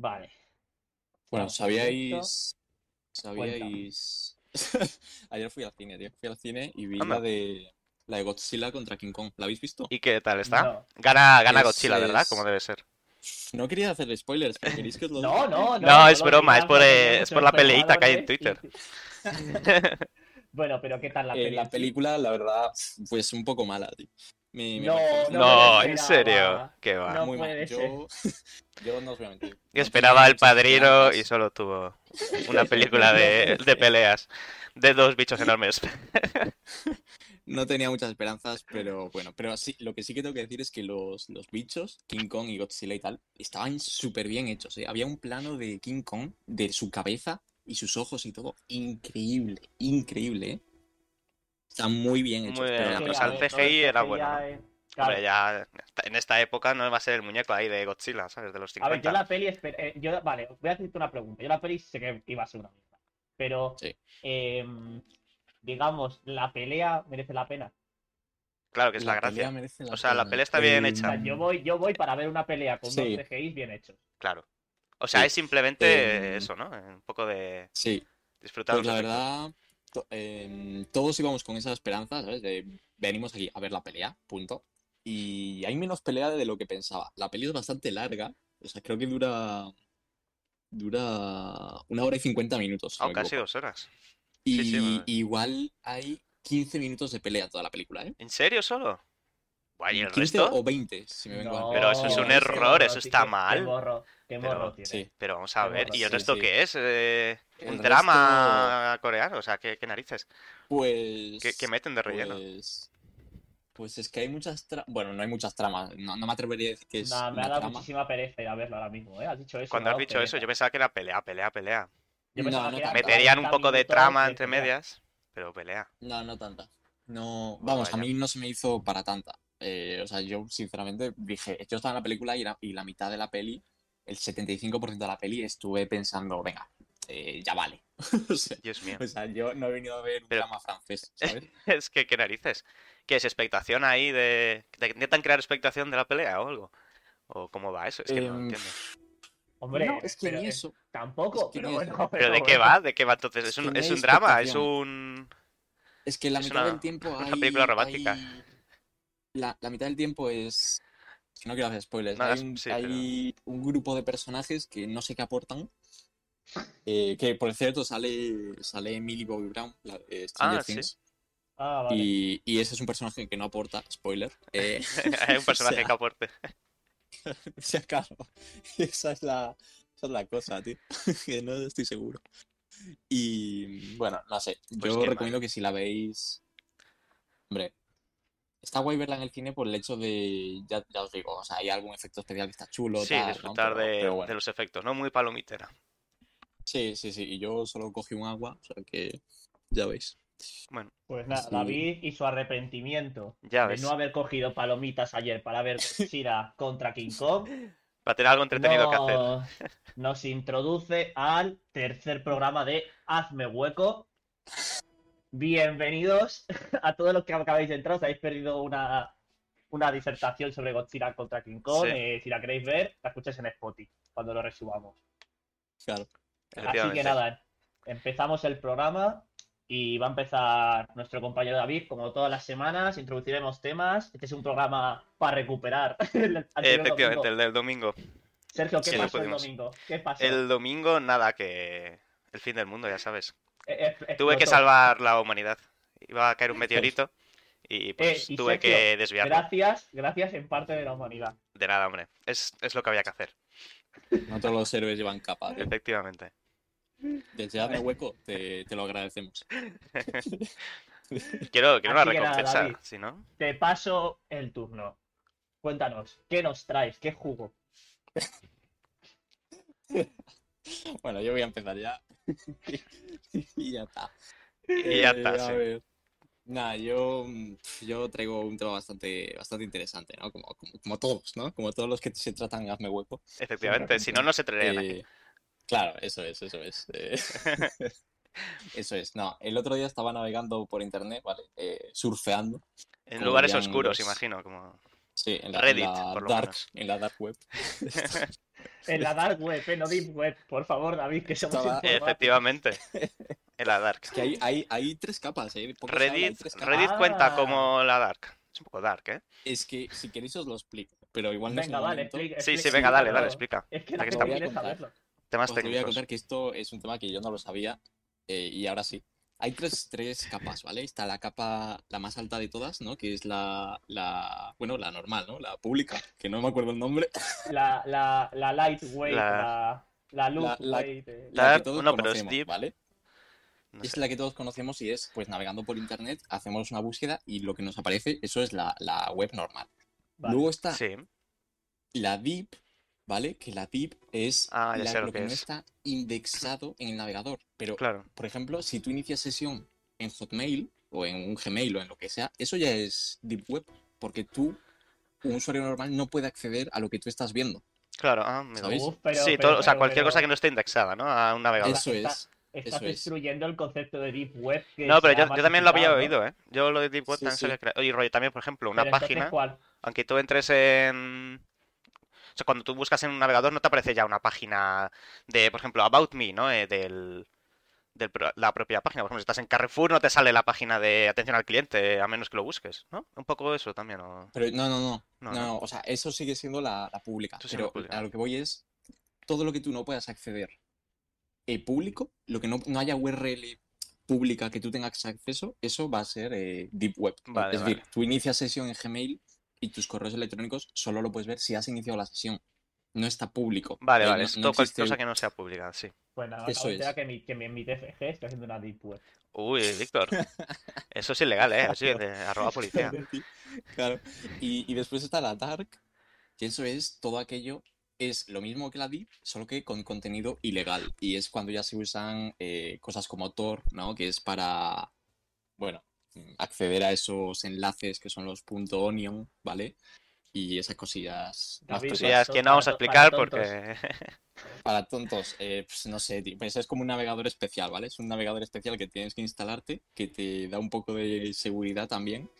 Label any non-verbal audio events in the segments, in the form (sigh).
Vale. Bueno, ¿sabíais? ¿Sabíais? (laughs) Ayer fui al cine, tío. Fui al cine y vi Anda. la de la de Godzilla contra King Kong. ¿La habéis visto? ¿Y qué tal está? No. Gana, gana Es- Godzilla, ¿verdad? es- Como debe ser. No quería hacer spoilers, pero queréis que os lo No, diga? no, no. No, es lo broma, es por, no eh, es por la peleita que hay en y- (laughs) Bueno, pero ¿qué tal la Eh, peli? la película, la verdad, pues un poco mala, tío. No, no en serio. ¿Qué va? No muy mal. puede Yo, (laughs) yo no os voy a mentir. Yo esperaba muchas Padrino y solo tuvo una película de, (laughs) de peleas de dos bichos enormes. (laughs) No tenía muchas esperanzas, pero bueno, pero sí, lo que sí que tengo que decir es que los, los bichos, King Kong y Godzilla y tal, estaban súper bien hechos, ¿eh? Había un plano de King Kong, de su cabeza y sus ojos y todo, increíble, increíble, ¿eh? Están muy bien hechos, Muy bien, Sí, pues CGI el era CGI, bueno. Hombre, ya en esta época no va a ser el muñeco ahí de Godzilla, ¿sabes? De los A ver, yo 50. la peli, esper- eh, yo, vale, voy a hacerte una pregunta. Yo la peli sé que iba a ser una mierda, pero, Sí. em, digamos, la pelea merece la pena. Claro que es la, gracia. O sea, la pelea está bien Eh, O sea, hecha. yo voy, yo voy para ver una pelea con Sí. dos CGIs bien hechos. Claro. O sea, Sí. es simplemente Em, eso, ¿no? Un poco de Sí, disfrutar pues la efectos. verdad, to- em, todos íbamos con esa esperanza, ¿sabes? De venimos aquí a ver la pelea, punto. Y hay menos pelea de lo que pensaba. La pelea es bastante larga, o sea, creo que dura dura una hora y 50 minutos. me casi dos horas. Y sí, igual hay 15 minutos de pelea toda la película, ¿eh? ¿En serio solo? ¿Y el 15 resto? o 20, si me vengo No, a Pero eso es un error, morro, eso está mal. Qué morro, qué Pero-. Sí. Pero vamos a Qué ver, morro, ¿y el sí, resto sí. qué es? Eh, El ¿Un drama coreano? O sea, ¿qué, qué narices? Pues. ¿Qué, qué meten de relleno? Pues. Pues es que hay muchas tramas. Bueno, no hay muchas tramas. No, no me atrevería a decir que es Nah, me ha dado trama. muchísima pereza ir a verlo ahora mismo, ¿eh? Has dicho eso. Cuando has dicho eso, yo pensaba que era pelea, pelea, pelea. Yo No, no. Meterían un 40 poco de trama entre medias, pero pelea. No, no tanta. No. Vamos, a mí no se me hizo para tanta. Eh, o sea, yo sinceramente dije. Yo estaba en la película y la, y la mitad de la peli, el 75% de la peli, estuve pensando, venga, eh, ya vale. (laughs) o, sea, Dios mío. o sea, yo no he venido a ver un Pero- drama francés, (laughs) ¿sabes? Es que, ¿qué narices? ¿Qué es expectación ahí de... de- ¿Intentan crear expectación de la pelea o algo? ¿O cómo va eso? Es que no Em, entiendo. Hombre, no, es que ni eh, eso. Tampoco, es que pero bueno. ¿Pero de qué va? ¿De qué va entonces? Es ¿Es que un, es un drama? ¿Es un...? Es que la Es mitad una- del tiempo (laughs) una hay, película romántica. hay- La, la mitad del tiempo es... es que no quiero hacer spoilers. No, hay un, sí, hay un grupo de personajes que no sé qué aportan. eh, que por cierto sale, sale Millie Bobby Brown, la de Stranger Ah, sí. Things. Ah, vale. Y, y ese es un personaje que no aporta, spoiler. eh, (laughs) (laughs) Hay un personaje sea, que aporte. o sea, claro, esa es la, esa es la cosa, tío. (laughs) que no estoy seguro. Y bueno, no sé. Pues Yo mal. recomiendo que si la veis. Hombre, está guay verla en el cine por el hecho de. Ya, ya os digo, o sea, hay algún efecto especial que está chulo, Sí, tal, ¿no? disfrutar Pero- de, pero bueno. de los efectos, ¿no? Muy palomitera. Sí, sí, sí. Y yo solo cogí un agua, o sea que. Ya veis. Bueno, Pues nada, Sí. David y su arrepentimiento ya de ves. no haber cogido palomitas ayer para ver (laughs) Godzilla contra King Kong Para tener algo entretenido que hacer. nos introduce al tercer programa de Hazme Hueco. Bienvenidos (laughs) a todos los que acabáis de entrar. Os habéis perdido una, una disertación sobre Godzilla contra King Kong. Sí. Eh, si la queréis ver, la escucháis en Spotify cuando lo resubamos. Claro. Así que nada, empezamos el programa y va a empezar nuestro compañero David, como todas las semanas, introduciremos temas. Este es un programa para recuperar. (laughs) el Efectivamente, domingo. el del domingo. Sergio, ¿qué Sí, pasó el domingo? ¿Qué pasó? El domingo, nada, que el fin del mundo, ya sabes. Eh, eh, Tuve que salvar la humanidad. Iba a caer un meteorito y (laughs) pues Eh, y tuve Sergio, que desviarlo. Gracias, gracias en parte de la humanidad. De nada, hombre. Es, es lo que había que hacer, No todos los héroes llevan capa. tío. efectivamente. Desde Hazme Hueco te, te lo agradecemos. (laughs) Quiero, quiero una nada, recompensa, si no. Te paso el turno. Cuéntanos, ¿qué nos traes? ¿Qué jugo? (laughs) (laughs) Bueno, yo voy a empezar ya. (laughs) y ya está. Y ya Eh, está, a ver. Nada, yo, mm, yo traigo un tema bastante, bastante interesante, ¿no? Como, como, como todos, ¿no? Como todos los que se tratan Hazme Hueco. Efectivamente, si no, no se traerían. Eh, claro, eso es, eso es. eh, (laughs) eso es. No, el otro día estaba navegando por internet, ¿vale? Eh, surfeando. En lugares oscuros, los- imagino, como... Sí, en la, en Reddit, la por lo dark, menos. en la dark web. (laughs) En la dark web, eh, no deep web. Por favor, David, que somos Estaba-. Efectivamente. En la Dark. Es que hay, hay, hay tres capas, ¿eh? Reddit, tres capas. Reddit cuenta Ah. como la Dark. Es un poco Dark, ¿eh? Es que si queréis os lo explico, pero igual no Venga, vale, explica. Sí, sí, venga, dale, dale, explica. Es que la que gente estamos. quiere Voy a contar. saberlo. Temas Os voy a técnicos. contar que esto es un tema que yo no lo sabía eh, y ahora sí. Hay tres, tres capas, ¿vale? Está la capa, la más alta de todas, ¿no? Que es la, la, bueno, la normal, ¿no? La pública, que no me acuerdo el nombre. La, la, la lightweight, La- la, la loop La- eh. Que todos no, pero es conocemos, deep. ¿vale? No Es la que todos conocemos y es, pues, navegando por internet, hacemos una búsqueda y lo que nos aparece, eso es la, la web normal. Vale. Luego está Sí. la deep, ¿vale? Que la deep es Ah, ya la- sé lo lo que que no es. está indexado en el navegador. Pero, Claro. por ejemplo, si tú inicias sesión en Hotmail o en un Gmail o en lo que sea, eso ya es deep web, porque tú, un usuario normal, no puede acceder a lo que tú estás viendo. Claro, ah, amigo. ¿Sabéis? Uf, pero- sí, pero- todo, o sea, cualquier pero cosa que no esté indexada, ¿no? A un navegador. Eso es. Estás eso es. destruyendo el concepto de deep web. Que No, pero yo, yo también lo había oído, ¿eh? Yo lo de Deep Web Sí, también sí. Y rollo, también, por ejemplo, una Pero página, ¿cuál? aunque tú entres en... Sea, cuando tú buscas en un navegador no te aparece ya una página de, por ejemplo, About Me, ¿no? Eh, del... De la propia página. Por ejemplo, si estás en Carrefour no te sale la página de atención al cliente, a menos que lo busques, ¿no? Un poco eso también, ¿o? Pero no, no, no. No, No, no. no, O sea, eso sigue siendo la, la pública. Pero a lo que voy es todo lo que tú no puedas acceder eh, público, lo que no, no haya URL pública que tú tengas acceso, eso va a ser eh, deep web. Vale, es vale. decir, tú inicias sesión en Gmail y tus correos electrónicos solo lo puedes ver si has iniciado la sesión. No está público. Vale, Eh, vale, no- es no cualquier existe- cosa que no sea pública, sí. Bueno, Eso acabo de enterar es. que mi, que mi, mi TFG está haciendo una deep web. Uy, Víctor. (laughs) Eso es ilegal, ¿eh? Así de arroba policía. (laughs) Claro. Y, y después está la dark, que eso es todo aquello, es lo mismo que la deep, solo que con contenido ilegal. Y es cuando ya se usan eh, cosas como Tor, ¿no? Que es para, bueno, acceder a esos enlaces que son los .onion, ¿vale? Y esas cosillas David, Para que no vamos a para explicar porque... Para tontos, eh, pues no sé, tío, pues es como un navegador especial, ¿vale? Es un navegador especial que tienes que instalarte, que te da un poco de seguridad también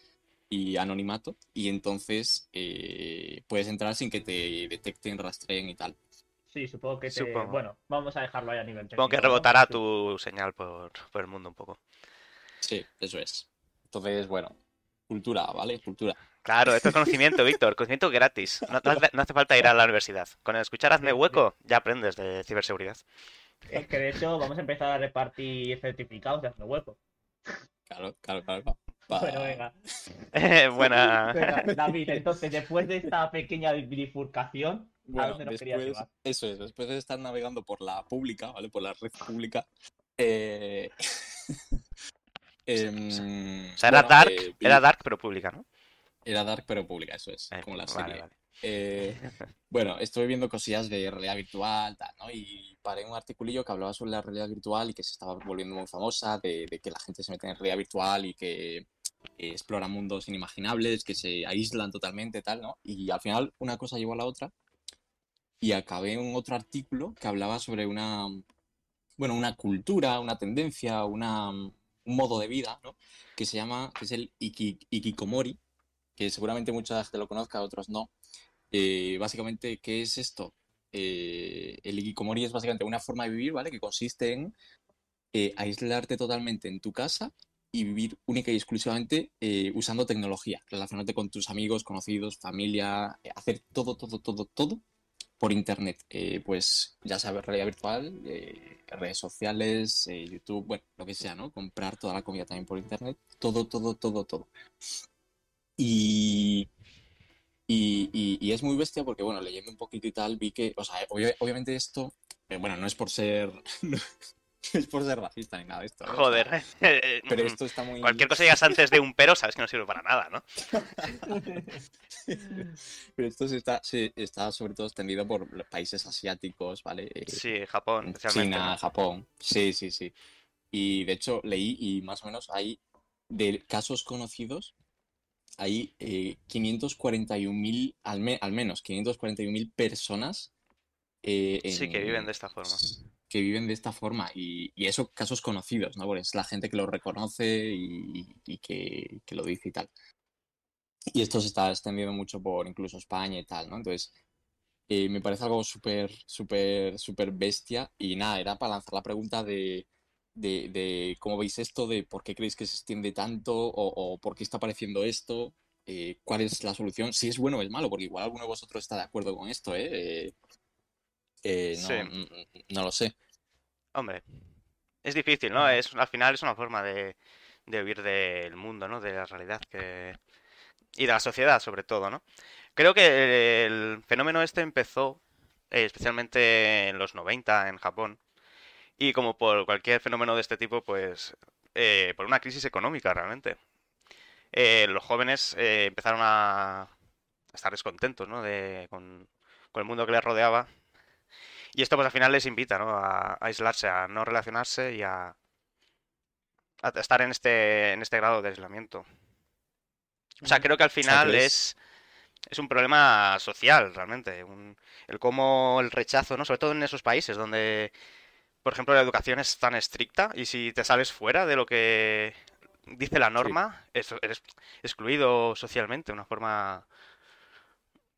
y anonimato, y entonces eh, puedes entrar sin que te detecten, rastreen y tal. Sí, supongo que te... Supongo. Bueno, vamos a dejarlo ahí a nivel Supongo que técnico, ¿no? rebotará Sí. tu señal por, por el mundo un poco. Sí, eso es. Entonces, bueno, cultura, ¿vale? Cultura. Claro, esto es conocimiento, (laughs) Víctor, conocimiento gratis. No, no hace, no hace falta ir a la universidad. Con el escuchar Hazme Hueco ya aprendes de ciberseguridad. Es que de hecho vamos a empezar a repartir certificados de hazme hueco. Claro, claro, claro. (laughs) Bueno, venga. (laughs) Eh, Buena. Venga, David, entonces después de esta pequeña bifurcación, ¿a Bueno, dónde nos querías después, llevar? eso es, después de estar navegando por la pública, ¿vale? Por la red pública. eh, em, O sea, era bueno, dark, eh, era dark pero pública, ¿no? Era dark, pero pública, eso es, Eh, como la vale, serie. vale. Eh, (laughs) bueno, estuve viendo cosillas de realidad virtual, tal, ¿no? Y paré un articulillo que hablaba sobre la realidad virtual y que se estaba volviendo muy famosa, de, de que la gente se mete en realidad virtual y que eh, explora mundos inimaginables, que se aíslan totalmente, tal, ¿no? Y al final una cosa llevó a la otra y acabé en otro artículo que hablaba sobre una, bueno, una cultura, una tendencia, una, modo de vida, ¿no? Que se llama, que es el iki- ikikomori, que seguramente mucha gente lo conozca, otros no. Eh, básicamente, ¿qué es esto? Eh, el ikikomori es básicamente una forma de vivir, ¿vale? Que consiste en eh, aislarte totalmente en tu casa y vivir única y exclusivamente eh, usando tecnología, relacionarte con tus amigos, conocidos, familia, hacer todo, todo, todo, todo por internet. Eh, pues ya sabes, realidad virtual, eh, redes sociales, eh, YouTube, bueno, lo que sea, ¿no? Comprar toda la comida también por internet, todo, todo, todo, todo. Y, y, y- es muy bestia porque, bueno, leyendo un poquito y tal, vi que, o sea, obvia- obviamente esto, bueno, no es por ser, (laughs) (laughs) es por ser racista ni nada de esto, ¿eh? Joder. (laughs) pero esto está muy... (laughs) Cualquier cosa que digas antes de un pero, sabes que no sirve para nada, ¿no? Pero esto se está, se está sobre todo extendido por los países asiáticos, ¿vale? Eh, Sí, Japón, en especialmente. China. Japón. Sí, sí, sí. Y de hecho leí y más o menos hay de casos conocidos, hay eh, 541.000, al, me- al menos 541.000 personas eh, Sí, que en- viven de esta forma. Que viven de esta forma y, eso casos conocidos, ¿no? Porque es la gente que lo reconoce y, que, lo dice y tal. Y esto se está extendiendo mucho por incluso España y tal, ¿no? Entonces, eh, me parece algo súper, súper, súper bestia. Y nada, era para lanzar la pregunta de, de, cómo veis esto, de por qué creéis que se extiende tanto o, o por qué está apareciendo esto, eh, cuál es la solución, si es bueno o es malo, porque igual alguno de vosotros está de acuerdo con esto, ¿eh? Eh, eh, no, Sí. n- no lo sé. Hombre, es difícil, ¿no? Es, al final es una forma de, de huir del mundo, ¿no? De la realidad que... y de la sociedad, sobre todo, ¿no? Creo que el fenómeno este empezó eh, especialmente en los 90 en Japón y como por cualquier fenómeno de este tipo, pues eh, por una crisis económica realmente. Eh, los jóvenes empezaron a, a estar descontentos, ¿no? De, con, con el mundo que les rodeaba y esto pues al final les invita, ¿no? A, a aislarse, a no relacionarse y a, a estar en este, en este grado de aislamiento. O sea, creo que al final es, es un problema social, realmente. un- el cómo el rechazo, ¿no? Sobre todo en esos países donde, por ejemplo, la educación es tan estricta y si te sales fuera de lo que dice la norma, eso- eres excluido socialmente, de una forma,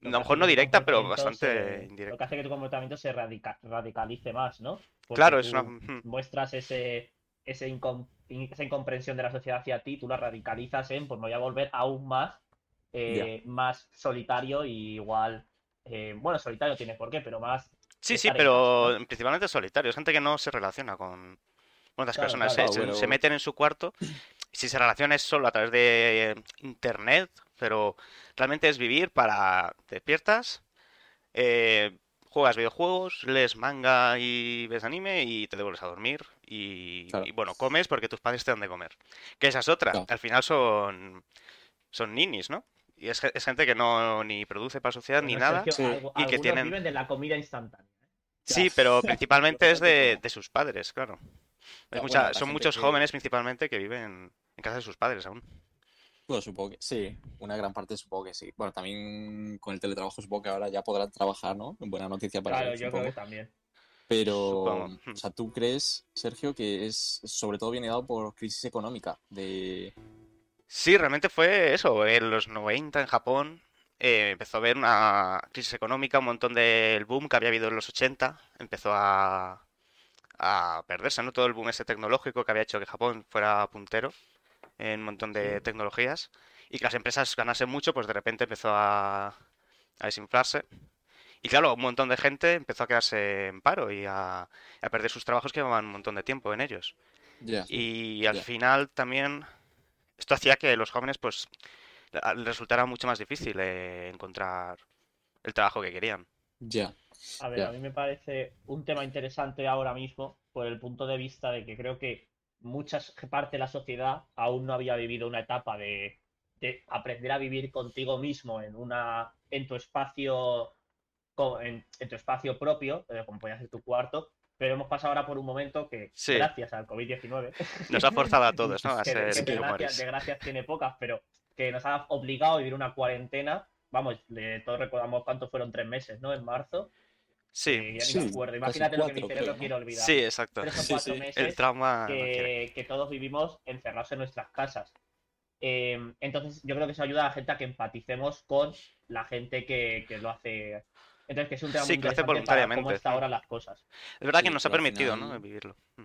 a Lo mejor no directa, pero bastante se- indirecta. Lo que hace que tu comportamiento se radica- radicalice más, ¿no? Porque Claro, es una... mm, muestras ese, ese incom- in- esa incomprensión de la sociedad hacia ti, tú la radicalizas en, pues me voy a volver aún más, eh, más solitario y igual, eh, bueno, solitario tiene por qué, pero más Sí, sí, en pero principalmente solitarios, gente que no se relaciona con, otras Claro, personas, claro. se, se- bueno. se meten en su cuarto, si se relaciona es solo a través de eh, internet, pero realmente es vivir para, te despiertas, eh, juegas videojuegos, lees manga y ves anime y te devuelves a dormir y, Claro. y, bueno, comes porque tus padres te dan de comer. Que esa es otra, al final son, son ninis, ¿no? Y es, ge- es gente que no ni produce para la sociedad ni nada. Sergio, Sí. Y que tienen- viven de la comida instantánea. ¿eh? Sí, pero (laughs) principalmente es de, de sus padres, claro. Mucha- son muchos jóvenes principalmente que viven en casa de sus padres aún. Bueno, supongo que sí, una gran parte supongo que sí. Bueno, también con el teletrabajo supongo que ahora ya podrán trabajar, ¿no? Buena noticia para Claro, ellos, yo creo que también. Pero, Supongo. o sea, ¿tú crees, Sergio, que es sobre todo viene dado por crisis económica? De... Sí, realmente fue eso. En los 90 en Japón eh, empezó a haber una crisis económica, un montón del boom que había habido en los 80 empezó a, a perderse, ¿no? Todo el boom ese tecnológico que había hecho que Japón fuera puntero en un montón de Sí. tecnologías y que las empresas ganasen mucho, pues de repente empezó a, a desinflarse. Y claro, un montón de gente empezó a quedarse en paro y a, a perder sus trabajos que llevaban un montón de tiempo en ellos. Y al final también esto hacía que los jóvenes pues resultara mucho más difícil eh, encontrar el trabajo que querían. ya, A ver, a mí me parece un tema interesante ahora mismo por el punto de vista de que creo que muchas parte de la sociedad aún no había vivido una etapa de, de aprender a vivir contigo mismo en una en tu espacio en, en tu espacio propio, eh, como podía ser tu cuarto, pero hemos pasado ahora por un momento que Sí. gracias al COVID-19 (laughs) Nos ha forzado a todos, ¿no? A (laughs) que, ser que desgracias, desgracias tiene pocas, pero que nos ha obligado a vivir una cuarentena. Vamos, de, todos recordamos cuántos fueron tres meses, ¿no? En marzo. Sí, que ya ni sí, me Imagínate lo que mi cerebro creo, ¿no? quiere olvidar. sí, exacto. Tres o Sí, cuatro sí. meses El trauma no que, todos vivimos encerrados en nuestras casas. Eh, entonces, yo creo que eso ayuda a la gente a que empaticemos con la gente que, que lo hace. Entonces, que es un tema Sí, muy que lo hace para voluntariamente. cómo está ahora las cosas. Es verdad que nos ha permitido, final- ¿no? Vivirlo. Mm.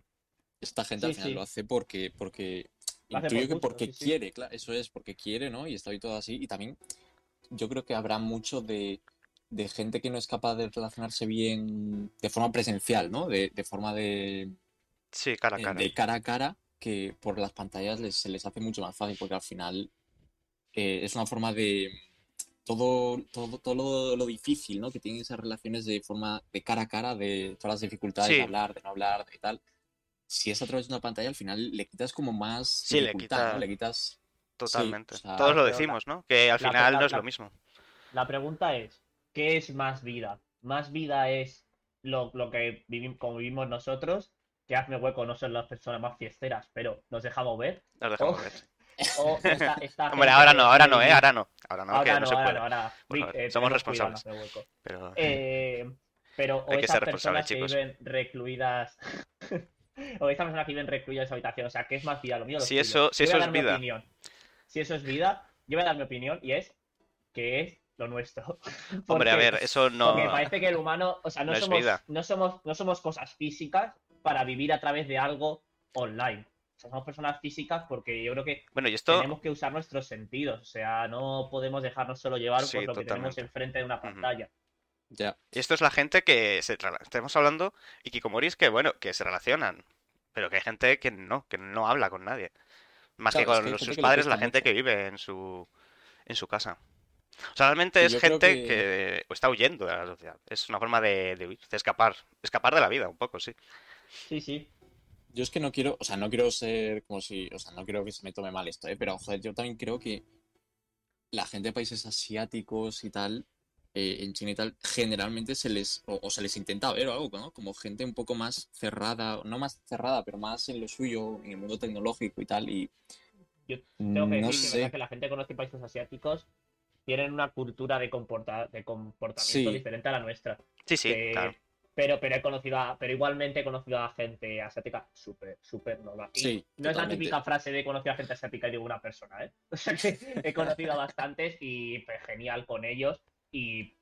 Esta gente Sí, al final sí. lo hace porque, porque Lo hace intuyo por que gusto, porque sí, sí. quiere, claro, eso es, porque quiere, ¿no? Y está ahí todo así. Y también yo creo que habrá mucho de, de gente que no es capaz de relacionarse bien de forma presencial, ¿no? De, de forma de, Sí, cara a cara. de cara a cara, que por las pantallas les- se les hace mucho más fácil, porque al final eh, es una forma de todo, todo, todo lo, lo difícil, ¿no? Que tienen esas relaciones de forma de cara a cara, de todas las dificultades Sí. de hablar, de no hablar, de tal. Si es a través de una pantalla, al final le quitas como más Sí, le quita- ¿no? Le quitas... Totalmente. o sea, Todos lo la- decimos, ¿no? Que al la- final la- no es la- lo mismo. La pregunta es, ¿qué es más vida? ¿Más vida es lo, lo que vivimos, como vivimos nosotros? Que hazme hueco, no son las personas más fiesteras, pero nos dejamos ver. Nos dejamos Oh, ver. (laughs) O esta, esta (laughs) Hombre, ahora no, ahora no, ¿eh? Ahora no. Ahora no, que Ahora no no, se ahora puede. no, eh, somos cuidado, responsables. Pero Eh, pero o Hay que esas ser responsables, personas que chicos. viven recluidas (laughs) o esas personas que viven recluidas en su habitación, o sea, ¿qué es más vida? Lo mío lo Si eso- si eso es vida. Si eso es vida, yo voy a dar mi opinión y es que es lo nuestro. (laughs) Hombre, a ver, eso no. Porque parece que el humano, o sea, no, somos, no, somos, no somos cosas físicas para vivir a través de algo online. O sea, somos personas físicas porque yo creo que Bueno, y esto. tenemos que usar nuestros sentidos. O sea, no podemos dejarnos solo llevar Sí, por lo que tenemos enfrente de una pantalla. Ya. Y esto es la gente que se estamos hablando y Kikomoris que bueno, que se relacionan, pero que hay gente que no, que no habla con nadie. Más Claro, que es con que los- sus padres, la gente mucho. que vive en su en su casa. O sea, realmente es yo gente que- que está huyendo de la sociedad. Es una forma de, de huir, de escapar, escapar de la vida un poco, sí. Sí, sí. Yo es que no quiero, o sea, no quiero ser como si, o sea, no quiero que se me tome mal esto, ¿eh? Pero, joder, yo también creo que la gente de países asiáticos y tal, eh, en China y tal, generalmente se les, o, o se les intenta ver o algo, ¿no? Como gente un poco más cerrada, no más cerrada, pero más en lo suyo, en el mundo tecnológico y tal, y Yo Tengo que no decir que, que la gente conoce países asiáticos tienen una cultura de, comporta- de comportamiento Sí. diferente a la nuestra. Sí, sí, que- claro. Pero, pero he conocido a- pero igualmente he conocido a gente asiática súper, súper normal. Y Sí, no es la típica frase de conocer a gente asiática y digo una persona, ¿eh? (laughs) O sea que he conocido a bastantes y pues, genial con ellos. Y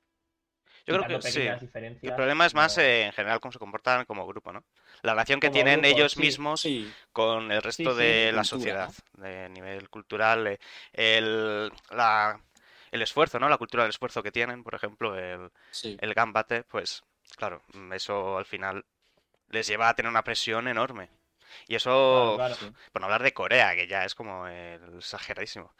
Yo creo que sí. pequeñas diferencias, El problema es más no- eh, en general cómo se comportan como grupo, ¿no? La relación que Como tienen grupo, ellos sí. mismos sí, con el resto sí, de de la cultura, sociedad, de nivel cultural, eh, el, la, el esfuerzo, ¿no? La cultura del esfuerzo que tienen, por ejemplo, el, sí. el gambate, pues claro, mm, eso al final les lleva a tener una presión enorme. Y eso, Claro, claro. por no hablar de Corea, que ya es como el exageradísimo.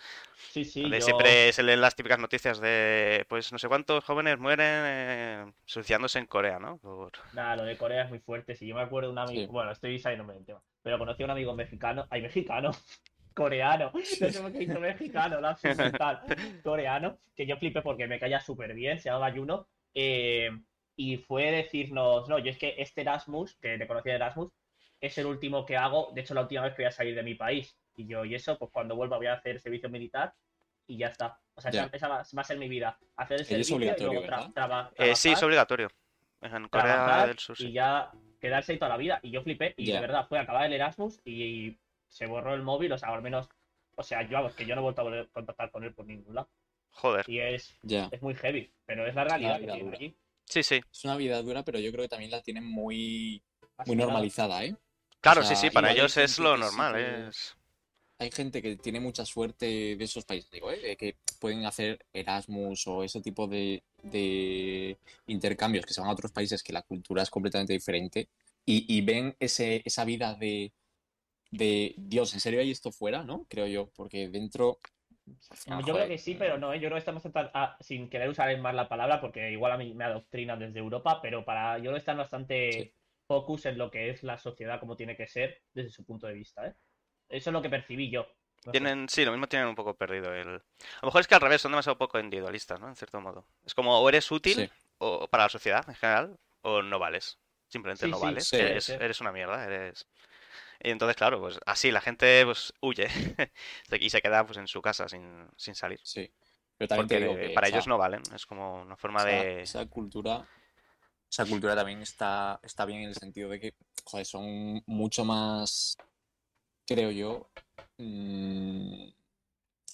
Sí, sí, yo- siempre se leen las típicas noticias de, pues no sé cuántos jóvenes mueren eh, suicidándose en Corea, ¿no? Por- Nada, lo de Corea es muy fuerte. Si yo me acuerdo de un amigo, Sí. bueno, estoy saliéndome del tema, pero conocí a un amigo mexicano, ay, mexicano, coreano, (laughs) no sé por qué hizo mexicano, la mental, coreano, que yo flipé porque me caía súper bien, se llamaba Juno, eh, y fue decirnos, no, yo es que este Erasmus, que te conocía de Erasmus, es el último que hago, de hecho la última vez que voy a salir de mi país, y yo, y eso, pues cuando vuelva voy a hacer servicio militar, y ya está. O sea, Ya. esa, esa va, a ser mi vida, hacer el Es servicio y luego tra- traba- Eh, sí, es trabajar. obligatorio. En Corea trabajar del Sur, y ya quedarse ahí toda la vida. Y yo flipé, y de verdad fue acabar el Erasmus y se borró el móvil, o sea, al menos, o sea, yo vamos, que yo no he vuelto a volver a contactar con él por ningún lado. Joder. Y es, Ya. es muy heavy, pero es la realidad que tienen allí. Sí, sí. Es una vida dura, pero yo creo que también la tienen muy, muy normalizada, ¿eh? Claro, sea, sí, sí, para ellos es lo sí normal, es... Hay gente que tiene mucha suerte de esos países, digo, ¿eh? que pueden hacer Erasmus o ese tipo de, de intercambios que se van a otros países que la cultura es completamente diferente y, y ven ese, esa vida de, de, Dios, ¿en serio hay esto fuera? ¿No? Creo yo, porque dentro... Ah, Yo creo que sí, pero no, ¿eh? yo creo que estamos tan- ah, sin querer usar más la palabra, porque igual a mí me adoctrinan desde Europa, pero para yo creo que están bastante Sí. focus en lo que es la sociedad como tiene que ser desde su punto de vista, ¿eh? Eso es lo que percibí yo. No sé. Tienen, sí, lo mismo tienen un poco perdido el... A lo mejor es que al revés, son demasiado poco individualistas, ¿no? En cierto modo. Es como o eres útil Sí. o para la sociedad en general o no vales. Simplemente Sí, no sí, vales. sí, eres, sí. eres una mierda, eres... Y entonces, claro, pues así la gente pues huye (laughs) y se queda pues en su casa sin, sin salir. Sí. Pero también te Porque digo que, para ellos no valen. Es como una forma esa, de... esa cultura, esa cultura también está, está bien en el sentido de que, joder, son mucho más, creo yo, mm,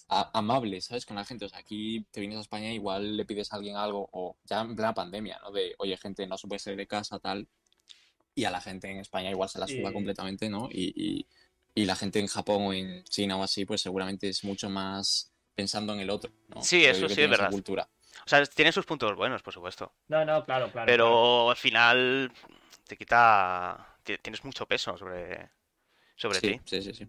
a- amables, ¿sabes? Con la gente. O sea, aquí te vienes a España, igual le pides a alguien algo, o ya en plena pandemia, ¿no? De, oye, gente, no se puede salir de casa, tal. Y a la gente en España igual se la suda Sí. completamente, ¿no? Y, y, y la gente en Japón o en China o así, pues seguramente es mucho más pensando en el otro, ¿no? Sí, Creo eso sí es verdad. cultura. O sea, tiene sus puntos buenos, por supuesto. No, no, claro, claro. Pero claro. al final te quita... ti- Tienes mucho peso sobre, sobre Sí, ti. sí, sí, sí.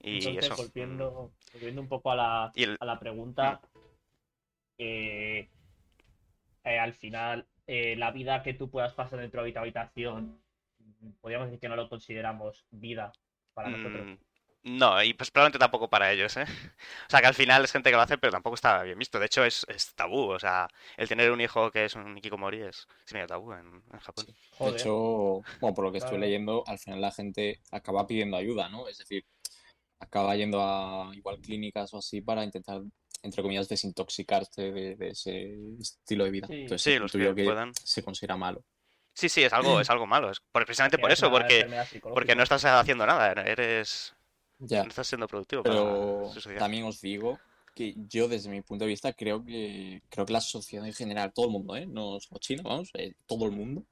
Y Entonces, eso. volviendo, volviendo un poco a la, el- a la pregunta, eh, eh, al final, eh, la vida que tú puedas pasar dentro de tu habitación, podríamos decir que no lo consideramos vida para nosotros. Mm, No, y pues probablemente tampoco para ellos, ¿eh? (laughs) O sea, que al final es gente que lo hace, pero tampoco está bien visto. De hecho, es, es tabú. O sea, el tener un hijo que es un hikikomori es, es medio tabú en, en Japón. Sí. De hecho, bueno, por lo que estoy Claro. leyendo, al final la gente acaba pidiendo ayuda, ¿no? Es decir, acaba yendo a igual clínicas o así para intentar, entre comillas, desintoxicarse de, de ese estilo de vida. Sí. Entonces, Sí, los que puedan. se considera malo. Sí, sí, es algo, es algo malo. Es precisamente por Es eso, porque, porque no estás haciendo nada. Eres, Ya, no estás siendo productivo pero también os digo que yo desde mi punto de vista creo que creo que la sociedad en general, todo el mundo, ¿eh? No solo China, vamos, eh, todo el mundo,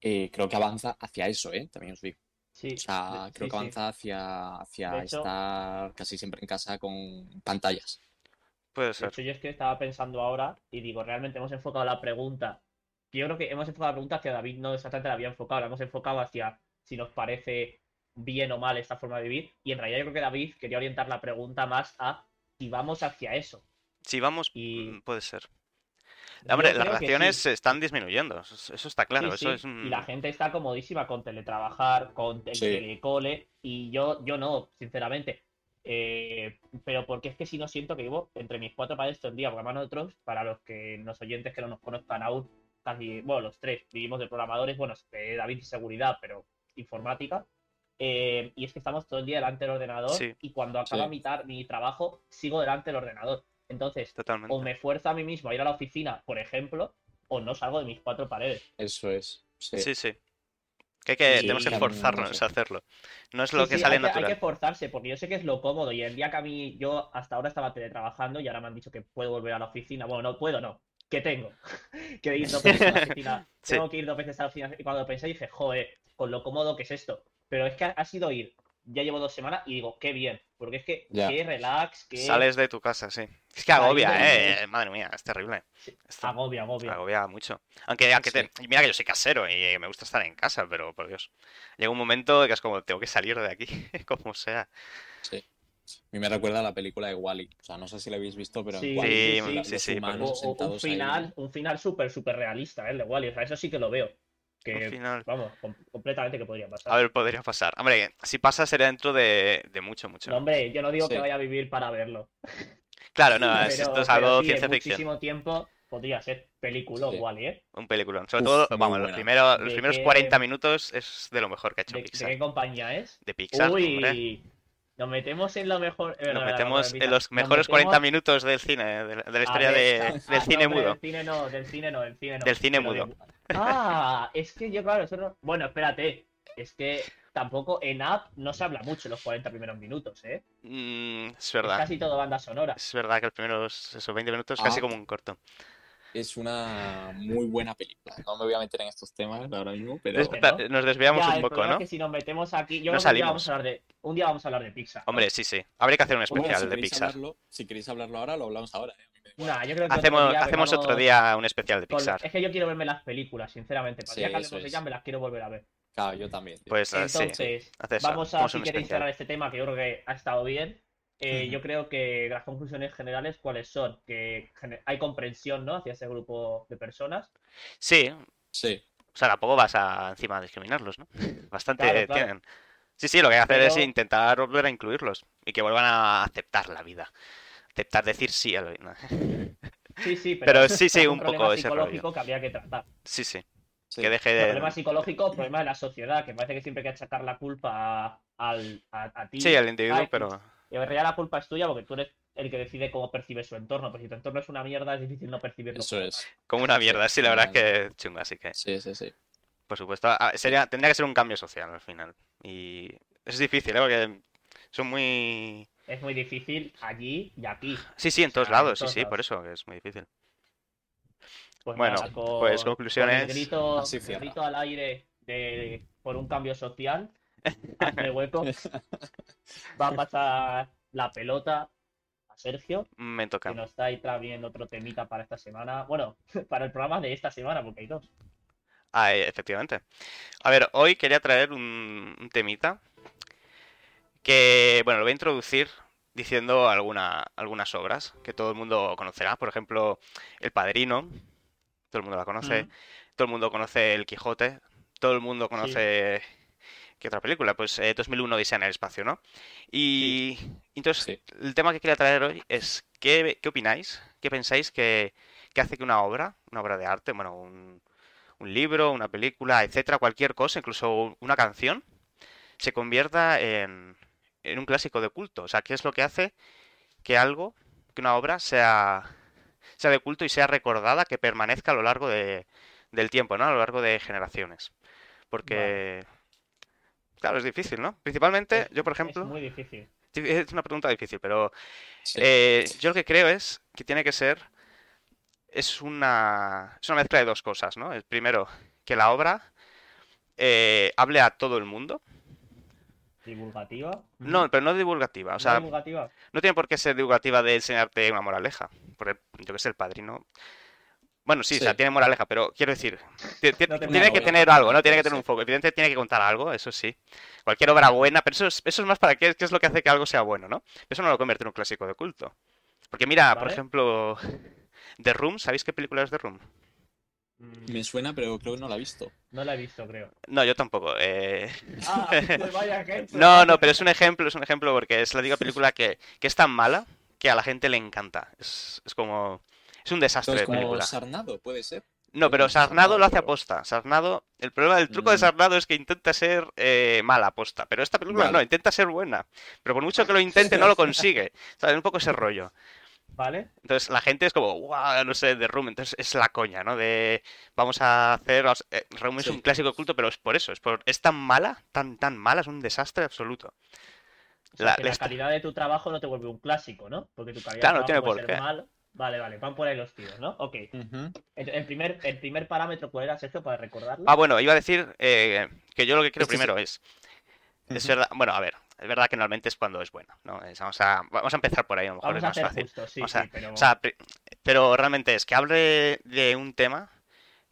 eh, creo que avanza hacia eso, ¿eh? También os digo. Sí, O sea, de- creo sí, que sí. avanza hacia, hacia De hecho- estar casi siempre en casa con pantallas. Puede De ser. hecho, yo es que estaba pensando ahora y digo, realmente hemos enfocado la pregunta. Yo creo que hemos enfocado la pregunta que David no exactamente la había enfocado, la hemos enfocado hacia si nos parece bien o mal esta forma de vivir. Y en realidad yo creo que David quería orientar la pregunta más a si vamos hacia eso. Si vamos, Y- mm, puede ser. Hombre, las relaciones sí. se están disminuyendo, eso, eso está claro, Sí, eso sí, es un... Y la gente está comodísima con teletrabajar, con el Sí. telecole, y yo, yo no, sinceramente. Eh, pero porque es que si no siento que vivo entre mis cuatro paredes todo el día, porque además nosotros, para los que los oyentes que no nos conozcan aún, casi, bueno, los tres vivimos de programadores, bueno, eh, David seguridad, pero informática. Eh, y es que estamos todo el día delante del ordenador Sí. y cuando acaba Sí. mi, mi trabajo sigo delante del ordenador. Entonces, Totalmente. o me fuerzo a mí mismo a ir a la oficina, por ejemplo, o no salgo de mis cuatro paredes. Eso es. Sí. Sí, sí. Que, hay que Sí, tenemos que forzarnos no sé. a hacerlo. No es lo Sí, que sí, sale hay que, hay natural. que forzarse, porque yo sé que es lo cómodo. Y el día que a mí, yo hasta ahora estaba teletrabajando y ahora me han dicho que puedo volver a la oficina. Bueno, no puedo, no. Que tengo. (laughs) que ir dos veces a la oficina. (laughs) Sí. Tengo que ir dos veces a la oficina. Y cuando pensé dije, joder, con lo cómodo que es esto. Pero es que ha, ha sido ir. Ya llevo dos semanas y digo, qué bien. Porque es que, Ya. qué relax, qué Sales de tu casa, sí. Es que agobia, de- eh. Madre mía, es terrible. Sí, Esto agobia, agobia. agobia mucho. Aunque, aunque te- mira que yo soy casero y eh, me gusta estar en casa, pero por Dios. Llega un momento que es como, tengo que salir de aquí, (laughs) como sea. Sí. A mí me recuerda a la película de Wally. O sea, no sé si la habéis visto, pero en Sí, sí, la- sí, los sí, sí, humanos O- o un ahí. final, un final súper, súper realista, ¿eh? El de Wally. O sea, eso sí que lo veo. Que, Un final. vamos, com- completamente que podría pasar. A ver, podría pasar. Hombre, si pasa sería dentro de, de mucho, mucho. No, hombre, yo no digo que vaya a vivir para verlo. Claro, no, (laughs) Pero- esto es algo sí, ciencia en ficción. muchísimo tiempo podría ser película Sí. Wally, ¿eh? Un peliculón. Sobre Uf, todo, vamos, los primeros, los ¿De primeros qué- 40 minutos es de lo mejor que ha hecho ¿De, de Pixar. qué compañía es? De Pixar, hombre. Uy, nos metemos en lo mejor. eh, Nos metemos en los mejores metemos- 40 minutos del cine, de la, de la A historia ver, de- (laughs) del ah, cine hombre, mudo. Del cine no, del cine no, del cine no. Del cine mudo. Ah, es que yo, claro, eso no- Bueno, espérate. Es que tampoco en app no se habla mucho los 40 primeros minutos, ¿eh? Mm, es Es verdad. casi todo banda sonora. Es verdad que los primeros esos 20 minutos Ah. casi como un corto. Es una muy buena película. No me voy a meter en estos temas ahora mismo, pero no. Nos desviamos Ya, un el poco, ¿no? es que si nos metemos aquí, yo No creo que un día salimos. vamos a hablar de, un día vamos a hablar de Pixar. ¿no? Hombre, sí, sí. Habría que hacer un Bueno, especial si de Pixar. hablarlo, si queréis hablarlo ahora, lo hablamos ahora. ¿eh? Nah, yo creo que otro Hacemos, día hacemos otro día un especial de con- Pixar. Es que yo quiero verme las películas, sinceramente. Para Sí, día que eso hablemos de ellas me las quiero volver a ver. Claro, yo también. tío. Pues eh, sí, Entonces, vamos a, hacemos si queréis especial. cerrar este tema, que yo creo que ha estado bien. Eh. Yo creo que las conclusiones generales, ¿cuáles son? Que hay comprensión, ¿no? Hacia ese grupo de personas. Sí, Sí, o sea, tampoco vas a encima a discriminarlos, ¿no? (laughs) Bastante Claro, claro. tienen. Sí, sí, lo que hay que hacer es intentar volver a incluirlos y que vuelvan a aceptar la vida. Aceptar decir sí a lo... (laughs) Sí, sí, pero, Pero sí, sí, es un problema poco ese rollo. psicológico que habría que tratar. Sí, sí. sí. Que deje de... problema psicológico, problema de la sociedad, que parece que siempre hay que achacar la culpa a, al- a, a ti. Sí, al individuo, Ay, pero... Y en realidad la culpa es tuya porque tú eres el que decide cómo percibe su entorno. Pero si tu entorno es una mierda, es difícil no percibirlo. Eso como es. tal. Como una mierda, sí, la verdad es que es chunga, así que, Sí, sí, sí. por supuesto, ah, sería, tendría que ser un cambio social al final. Y es difícil, ¿eh? Porque son muy... Es muy difícil allí y aquí. Sí, sí, en todos sea, en lados, sí, todos sí, por lados. eso que es muy difícil. Pues Bueno, nada, con- pues con conclusiones, el grito, el grito al aire de, por un cambio social. Hazme hueco. (laughs) Va a pasar la pelota a Sergio, Me toca. que nos está ahí trayendo otro temita para esta semana. Bueno, (laughs) para el programa de esta semana, porque hay dos. Ah, eh, efectivamente. A ver, hoy quería traer un, un temita que, bueno, lo voy a introducir diciendo alguna, algunas obras que todo el mundo conocerá. Por ejemplo, El Padrino, todo el mundo la conoce. Mm. Todo el mundo conoce El Quijote. Todo el mundo conoce... ¿Qué otra película? Pues eh, 2001 Odisea en el espacio, ¿no? Y entonces, Sí. el tema que quería traer hoy es ¿qué, qué opináis? ¿Qué pensáis que, que hace que una obra, una obra de arte, bueno, un, un libro, una película, etcétera, cualquier cosa, incluso una canción, se convierta en, en un clásico de culto? O sea, ¿qué es lo que hace que algo, que una obra sea, sea de culto y sea recordada, que permanezca a lo largo de, del tiempo, ¿no? A lo largo de generaciones. Porque, claro, es difícil, ¿no? Principalmente, Es- yo por ejemplo, Es muy difícil. es una pregunta difícil, pero Sí. eh, yo lo que creo es que tiene que ser, es una, es una mezcla de dos cosas, ¿no? El primero, que la obra eh, hable a todo el mundo. Divulgativa. No, pero no divulgativa. O ¿No sea, divulgativa. no tiene por qué ser divulgativa de enseñarte una moraleja. Porque yo que sé, el padrino. Bueno, sí, o sea, tiene moraleja, pero quiero decir, No tiene que tener algo, ¿no? Tiene que Sí. tener un foco. Evidentemente tiene que contar algo, eso sí. Cualquier obra buena, pero eso es, eso es más para qué, qué es lo que hace que algo sea bueno, ¿no? Eso no lo convierte en un clásico de culto. Porque mira, por ejemplo, The Room, ¿sabéis qué película es The Room? Mm, Me suena, pero creo que no la he visto. No la he visto, creo. No, yo tampoco. eh, Ah, (laughs) pues vaya ejemplo. No, no, pero es un ejemplo, es un ejemplo porque es la típica película que, que es tan mala que a la gente le encanta. Es, es como... Es un desastre Entonces, de como película. Sarnado, puede ser. No, pero como Sarnado lo hace aposta. Sarnado, el problema del truco de Mm. Sarnado es que intenta ser eh, mala aposta. Pero esta película Vale. no, intenta ser buena. Pero por mucho que lo intente, no lo (laughs) consigue. ¿Sabes? Un poco ese rollo. Vale. Entonces la gente es como, wow, no sé, The Room. Entonces es la coña, ¿no? De vamos a hacer. eh, Room es un clásico culto, pero es por eso. Es, por, es tan mala, tan, tan mala, es un desastre absoluto. O sea, La- que la calidad de tu trabajo no te vuelve un clásico, ¿no? Porque tu calidad Claro, de no tiene trabajo por ser qué. malo. Vale, vale, van por ahí los tiros, ¿no? Ok. El, el primer, el primer parámetro, ¿cuál era, Sergio, para recordarlo? Ah, bueno, iba a decir eh, que yo lo que creo Este sí. primero es. Es verdad, bueno, a ver, es verdad que normalmente es cuando es bueno, ¿no? Es- vamos, a, vamos a empezar por ahí, a lo mejor Vamos es a más fácil. justo, sí, O sea, sí, pero... O sea, pero realmente es que hable de un tema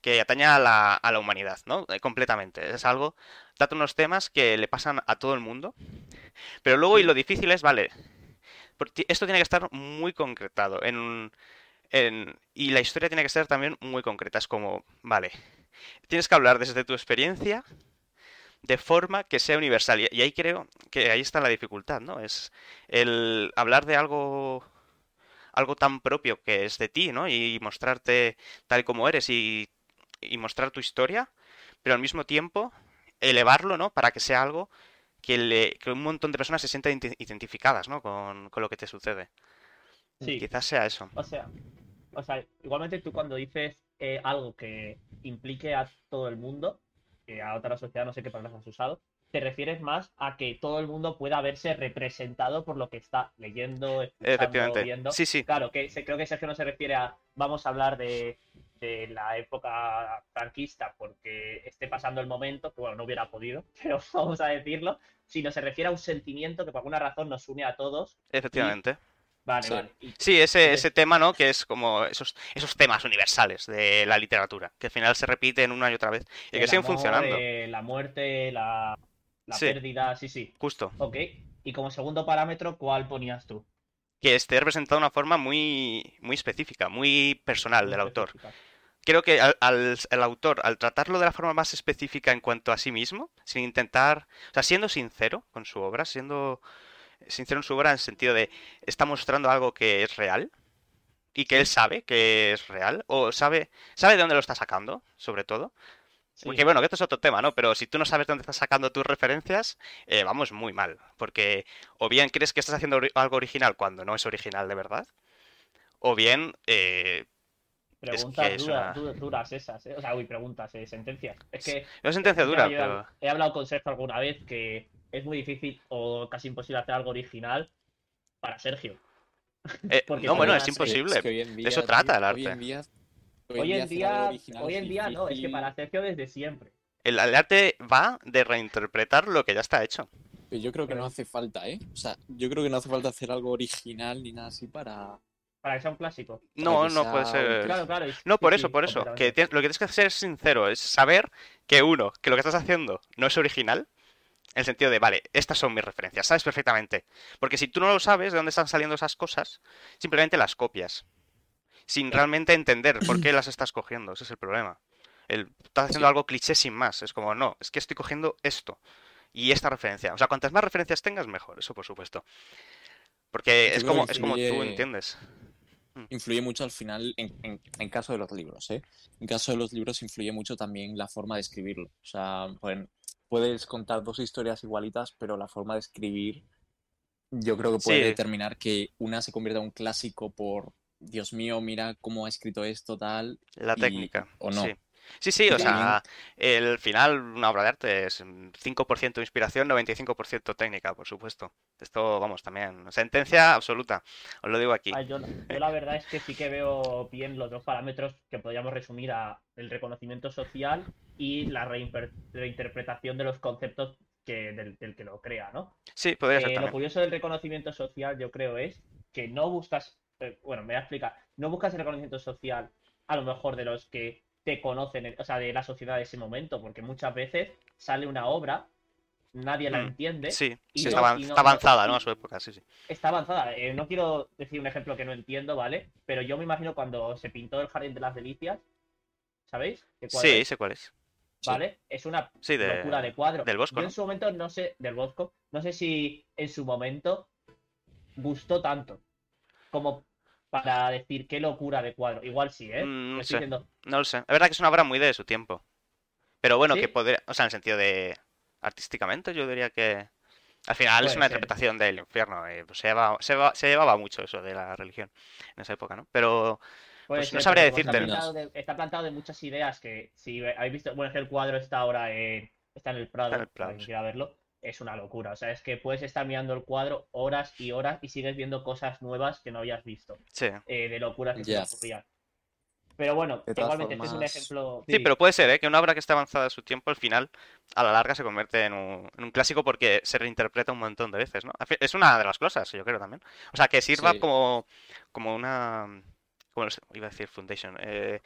que atañe a la, a la humanidad, ¿no? Eh, Completamente. Es algo, trata unos temas que le pasan a todo el mundo, pero luego, y lo difícil es, vale, esto tiene que estar muy concretado, en, en- y la historia tiene que ser también muy concreta. Es como, vale, tienes que hablar desde tu experiencia de forma que sea universal. Y, ahí creo que ahí está la dificultad, ¿no? Es el hablar de algo algo tan propio que es de ti, ¿no? Y mostrarte tal como eres y, y mostrar tu historia, pero al mismo tiempo elevarlo, ¿no? Para que sea algo que, le, que un montón de personas se sientan identi- identificadas, ¿no? Con, con lo que te sucede. Sí. Quizás sea eso. O sea, o sea, igualmente tú cuando dices eh, algo que implique a todo el mundo, que a otra sociedad, no sé qué palabras has usado, te refieres más a que todo el mundo pueda verse representado por lo que está leyendo, escuchando, viendo. Sí, sí. Claro, que se- creo que Sergio no se refiere a vamos a hablar de, de la época franquista porque esté pasando el momento, que bueno, no hubiera podido, (laughs) pero vamos a decirlo, sino se refiere a un sentimiento que por alguna razón nos une a todos. Efectivamente. Vale, Sí. vale. Y- Sí, ese, ese tema, ¿no? Que es como esos, esos temas universales de la literatura, que al final se repiten una y otra vez y que siguen amor, funcionando. eh, la muerte, la, la Sí. pérdida, sí, sí. Justo. Ok. Y como segundo parámetro, ¿cuál ponías tú? Que esté representado de una forma muy, muy específica, muy personal del autor. Creo que al, al- el autor, al tratarlo de la forma más específica en cuanto a sí mismo, sin intentar, o sea, siendo sincero con su obra, siendo sincero en su obra en el sentido de está mostrando algo que es real y que él sabe que es real o sabe sabe de dónde lo está sacando, sobre todo. Sí. Porque bueno, que esto es otro tema, ¿no? Pero si tú no sabes de dónde estás sacando tus referencias, eh, vamos muy mal. Porque o bien crees que estás haciendo algo original cuando no es original de verdad, o bien eh, Preguntas que es duras, una- duras esas, ¿eh? O sea, uy, preguntas, eh, sentencias. Es que es una sentencia dura, yo pero... he hablado con Sergio alguna vez que es muy difícil o casi imposible hacer algo original para Sergio. Eh, (laughs) no, bueno, es que- imposible. Es que día, eso trata tío, el Hoy arte. en día, Hoy en día, hoy es en día no, es que para Sergio desde siempre. El, el arte va de reinterpretar lo que ya está hecho. Yo creo que no hace falta, ¿eh? O sea, yo creo que no hace falta hacer algo original ni nada así para... Para que sea un clásico. No, no sea puede ser. Claro, claro. es- No, por sí, eso, por eso. Que completamente. tienes- lo que tienes que hacer es sincero, es saber que uno, que lo que estás haciendo no es original, en el sentido de, vale, estas son mis referencias, sabes perfectamente. Porque si tú no lo sabes de dónde están saliendo esas cosas, simplemente las copias. Sin realmente entender por qué las estás cogiendo, ese es el problema. El, estás haciendo Sí. algo cliché sin más, es como, no, es que estoy cogiendo esto y esta referencia. O sea, cuantas más referencias tengas, mejor, eso por supuesto. Porque es como, es como tú influye- entiendes. Influye mucho al final en, en, en caso de los libros, ¿eh? En caso de los libros influye mucho también la forma de escribirlo. O sea, pueden- puedes contar dos historias igualitas, pero la forma de escribir yo creo que puede Sí. determinar que una se convierta en un clásico por, Dios mío, mira cómo ha escrito esto, tal. La y- técnica. o no. sí. Sí, sí, o sea, el final, una obra de arte es mm, 5% inspiración, 95% técnica, por supuesto. Esto, vamos, también, sentencia absoluta, os lo digo aquí. Ah, yo, yo la verdad es que sí que veo bien los dos parámetros que podríamos resumir a el reconocimiento social y la reinterpretación de los conceptos que, del, del que lo crea, ¿no? Sí, podría ser Eh, lo curioso del reconocimiento social, yo creo, es que no buscas, eh, bueno, me voy a explicar, no buscas el reconocimiento social a lo mejor de los que te conocen, o sea, de la sociedad de ese momento, porque muchas veces sale una obra, nadie la Mm, entiende, Sí, y sí, no- está, avan- y no- está avanzada, no-. A su época, sí, sí. está avanzada. Eh, no quiero decir un ejemplo que no entiendo, ¿vale? Pero yo me imagino cuando se pintó el Jardín de las Delicias, ¿sabéis? ¿Qué cuadro Sí, es? sé cuál es. ¿Vale? Es una Sí, de- locura de cuadro. del Bosco, Yo en su momento no sé, del Bosco, no sé si en su momento gustó tanto como para decir qué locura de cuadro. Igual sí, ¿eh? Mm, no Me sé. estoy diciendo, No lo sé. Es verdad que es una obra muy de su tiempo. Pero bueno, ¿Sí? que podría, o sea, en el sentido de artísticamente, yo diría que al final es una ser. interpretación del infierno. eh, pues se llevaba, se, lleva- se llevaba mucho eso de la religión en esa época, ¿no? Pero Pues no sabría decirte. Está plantado, de, está plantado de muchas ideas que si habéis visto, bueno, es que el cuadro está ahora en, está en el Prado, Está en el Prado, quien sí. verlo, es una locura. O sea, es que puedes estar mirando el cuadro horas y horas y sigues viendo cosas nuevas que no habías visto, sí. eh, de locuras que se te ocurrían. Pero bueno, igualmente este es un ejemplo. Sí, pero puede ser, ¿eh? Que una obra que esté avanzada a su tiempo, al final, a la larga, se convierte en un, en un clásico porque se reinterpreta un montón de veces, ¿no? Es una de las cosas, yo creo también. O sea, que sirva Sí. como, como una... Como, iba a decir foundation. eh,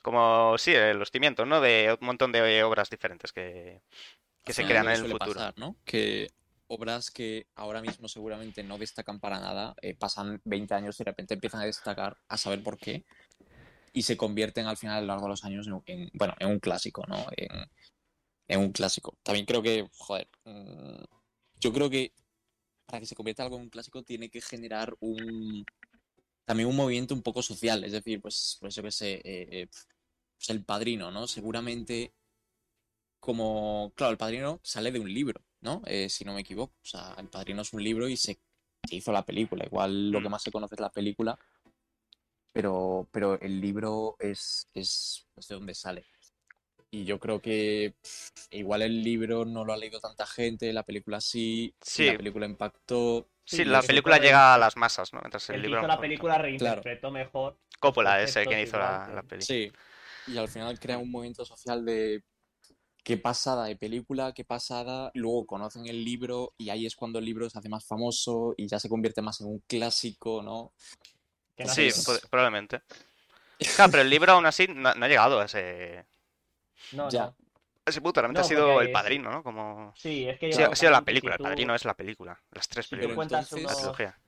como, sí, los cimientos, ¿no? De un montón de obras diferentes que, que se crean en el futuro. pasar, ¿no? Que obras que ahora mismo seguramente no destacan para nada, eh, pasan 20 años y de repente empiezan a destacar a saber por qué y se convierten al final a lo largo de los años en, en- bueno, en un clásico, ¿no? En, en un clásico. También creo que, joder, mm, yo creo que para que se convierta algo en un clásico tiene que generar un también un movimiento un poco social, es decir, pues, pues yo qué sé, eh, eh, pues el padrino, ¿no? Seguramente como, claro, el padrino sale de un libro, ¿no? Eh, si no me equivoco. O sea, el padrino es un libro y se, se hizo la película. Igual lo que Mm. más se conoce es la película, pero, pero el libro es, es, es de donde sale. Y yo creo que pff, igual el libro no lo ha leído tanta gente, la película sí, Sí. la película impactó. Sí, Sí, la película llega a las masas, ¿no? Mientras el El libro... hizo la película reinterpretó mejor. Coppola es el que conceptos hizo la, que- la peli. Sí, y al final crea un movimiento social de qué pasada de película, qué pasada, luego conocen el libro y ahí es cuando el libro se hace más famoso y ya se convierte más en un clásico, ¿no? no Sí, probablemente. (laughs) Claro, pero el libro aún así no, no ha llegado a ese, no, Ya. no. ese punto. Realmente No, ha sido el padrino, ¿no? Como... Sí, es que Sí, yo ha sido la si película. El padrino es la película. Las tres películas. entonces- La trilogía.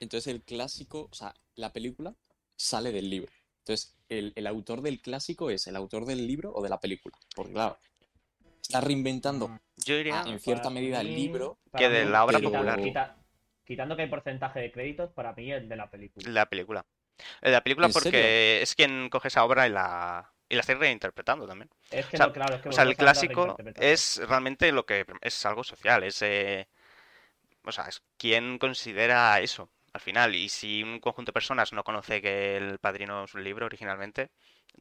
Entonces el clásico, o sea, la película sale del libro. Entonces, el, el autor del clásico es el autor del libro o de la película. Porque claro, está reinventando Yo diría... en cierta medida el libro. que de la obra quitando- popular. quita- quitando que hay porcentaje de créditos, para mí el de la película. La película. Eh, La película ¿En porque serio? es quien coge esa obra y la, y la está reinterpretando también. Es que O sea, no, claro, es que O sea, el clásico es realmente lo que es algo social, es, eh, o sea, es quien considera eso al final. Y si un conjunto de personas no conoce que El Padrino es un libro originalmente,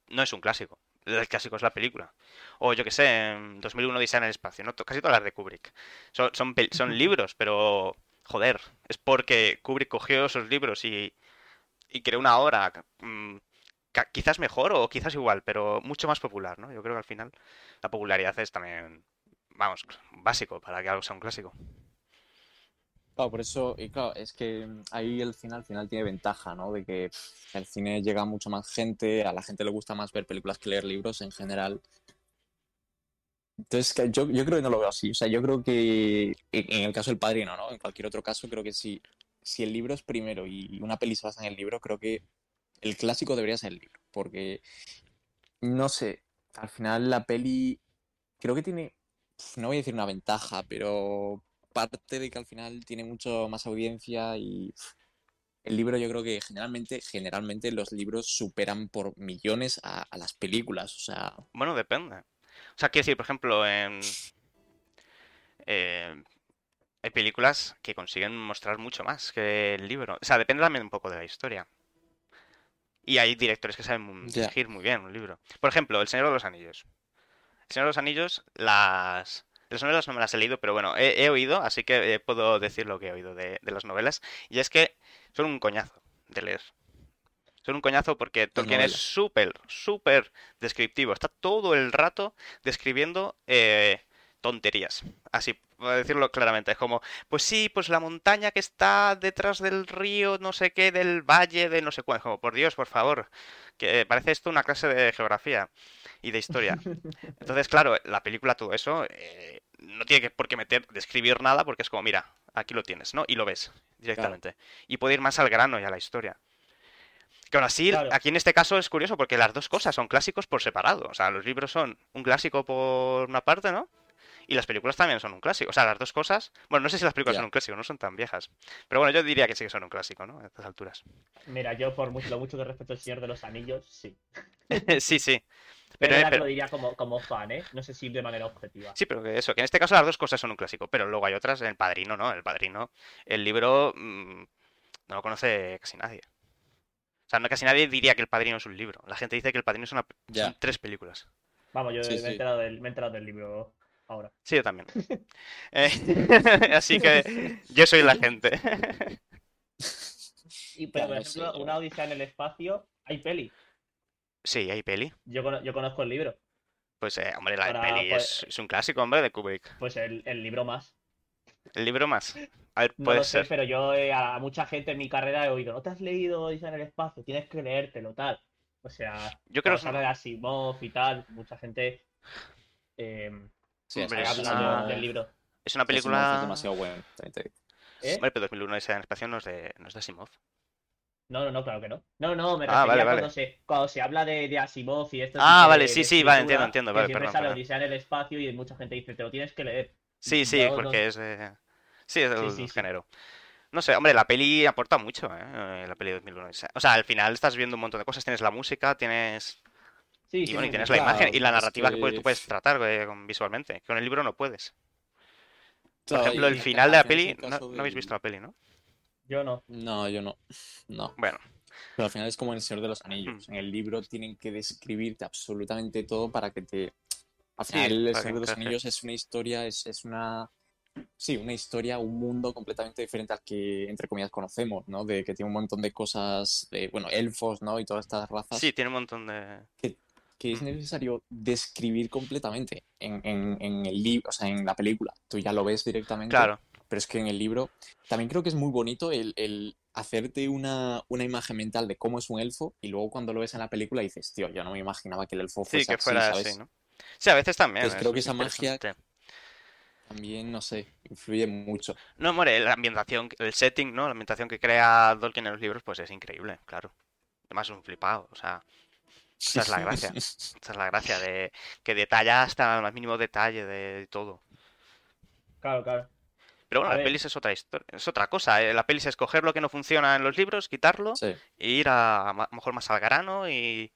no es un clásico. El clásico es la película. O yo que sé, en 2001 Odisea en el espacio, ¿no? Casi todas las de Kubrick. Son, son, libros, pero joder, es porque Kubrick cogió esos libros y, y creó una obra mm, quizás mejor o quizás igual, pero mucho más popular, ¿no? Yo creo que al final la popularidad es también, vamos, básico para que algo sea un clásico. Por eso, y claro, es que ahí el cine al final tiene ventaja, ¿no? De que el cine llega a mucha más gente, a la gente le gusta más ver películas que leer libros en general. Entonces, yo, yo creo que no lo veo así. O sea, yo creo que en el caso del Padrino, ¿no? En cualquier otro caso, creo que si, si el libro es primero y una peli se basa en el libro, creo que el clásico debería ser el libro. Porque, no sé, al final la peli creo que tiene, no voy a decir una ventaja, pero parte de que al final tiene mucho más audiencia y el libro yo creo que generalmente, generalmente los libros superan por millones a, a las películas. O sea, Bueno, depende. O sea, quiero decir, por ejemplo, en... eh, hay películas que consiguen mostrar mucho más que el libro. O sea, depende también un poco de la historia. Y hay directores que saben dirigir muy bien un libro. Por ejemplo, El Señor de los Anillos. El Señor de los Anillos, las... Las novelas no me las he leído, pero bueno, he, he oído, así que eh, puedo decir lo que he oído de, de las novelas. Y es que son un coñazo de leer. Son un coñazo porque Tolkien es súper, súper descriptivo. Está todo el rato describiendo eh, tonterías. Así, para decirlo claramente. Es como, pues sí, pues la montaña que está detrás del río, no sé qué, del valle, de no sé cuál. Como, por Dios, por favor. Que parece esto una clase de geografía y de historia. (laughs) Entonces, claro, la película, todo eso, eh, no tiene que, por qué meter, describir nada, porque es como, mira, aquí lo tienes, ¿no? Y lo ves directamente. Y puede ir más al grano y a la historia. Que aún así, Claro. aquí en este caso es curioso porque las dos cosas son clásicos por separado. O sea, los libros son un clásico por una parte, ¿no? Y las películas también son un clásico. O sea, las dos cosas. Bueno, no sé si las películas son un clásico, no son tan viejas. Pero bueno, yo diría que sí que son un clásico, ¿no? A estas alturas. Mira, yo por mucho, lo mucho que respeto al Señor de los Anillos, sí. (laughs) sí, sí. (laughs) Pero, Pero, que pero- lo diría como, como fan, ¿eh? No sé si de manera objetiva. Sí, pero que eso, que en este caso las dos cosas son un clásico, pero luego hay otras, El Padrino, ¿no? El Padrino, el libro mm, no lo conoce casi nadie. O sea, no casi nadie diría que El Padrino es un libro. La gente dice que El Padrino es una, son tres películas. Vamos, yo Sí, me, sí. He enterado del, me he enterado del libro ahora. Sí, yo también. (laughs) Eh, (laughs) así que yo soy la gente. (laughs) Y, pero, por no sé, ejemplo, una odisea en el espacio, hay peli. Sí, hay peli. Yo, yo conozco el libro. Pues, eh, hombre, la Para, peli pues- es, es un clásico, hombre, de Kubrick. Pues el, el libro más. El libro más. A ver, No puede sé, ser. pero yo eh, a mucha gente en mi carrera he oído, ¿no te has leído Odisea en el espacio? Tienes que leértelo, tal. O sea, Yo creo habla de Asimov y tal, mucha gente eh, Sí, Hombre, ha es una- del libro. es una Es película... demasiado bueno. también te digo. ¿Eh? Hombre, pero 2001 esa en el espacio no es de, no es de Asimov. No, no, no, claro que no. No, no, me Ah, refería vale, cuando, vale. se, cuando se habla de, de Asimov y esto. Ah, vale, de- sí, de sí, vale, entiendo, entiendo, vale, siempre perdón, sale. Odisea en el espacio y mucha gente dice, te lo tienes que leer. Sí, sí, no- porque es de... Sí, es del Sí, sí, sí. género. No sé, hombre, la peli aporta mucho, ¿eh? La peli de 2001. O sea, al final estás viendo un montón de cosas. Tienes la música, tienes... Sí, Y sí, bueno, y tienes la imagen y la es narrativa que, puedes- que- tú puedes tratar eh, visualmente. Con el libro no puedes. Por ejemplo, el al final de la peli... el No, habéis visto la peli, ¿no? Yo no. No, yo no. No. Bueno, Pero al final es como en El Señor de los Anillos. En el libro tienen que describirte absolutamente todo para que te. Al Sí, final, El que Señor de los. Anillos es una historia, es, es una. Sí, una historia, un mundo completamente diferente al que, entre comillas, conocemos, ¿no? De que tiene un montón de cosas, de, bueno, elfos, ¿no? Y todas estas razas sí, tiene un montón de... que es necesario describir completamente en, en, en el libro, o sea, en la película. Tú ya lo ves directamente. Claro. Pero es que en el libro también creo que es muy bonito el, el hacerte una, una imagen mental de cómo es un elfo y luego cuando lo ves en la película dices, tío, yo no me imaginaba que el elfo Sí, fuese que así, fuera ¿sabes? así, ¿no? Sí, a veces también. Entonces es creo que esa magia-. También, no sé, influye mucho. No, hombre, la ambientación, el setting, ¿no? La ambientación que crea Tolkien en los libros, pues es increíble, claro. Además es un flipado, o sea, esa es la (laughs) gracia. Esa es la gracia de que detalla hasta el más mínimo detalle de todo. Claro, claro. Pero bueno, A la ver. pelis es otra historia, es otra cosa. ¿eh? La pelis es escoger lo que no funciona en los libros, quitarlo Sí, e ir a, a mejor más al grano y,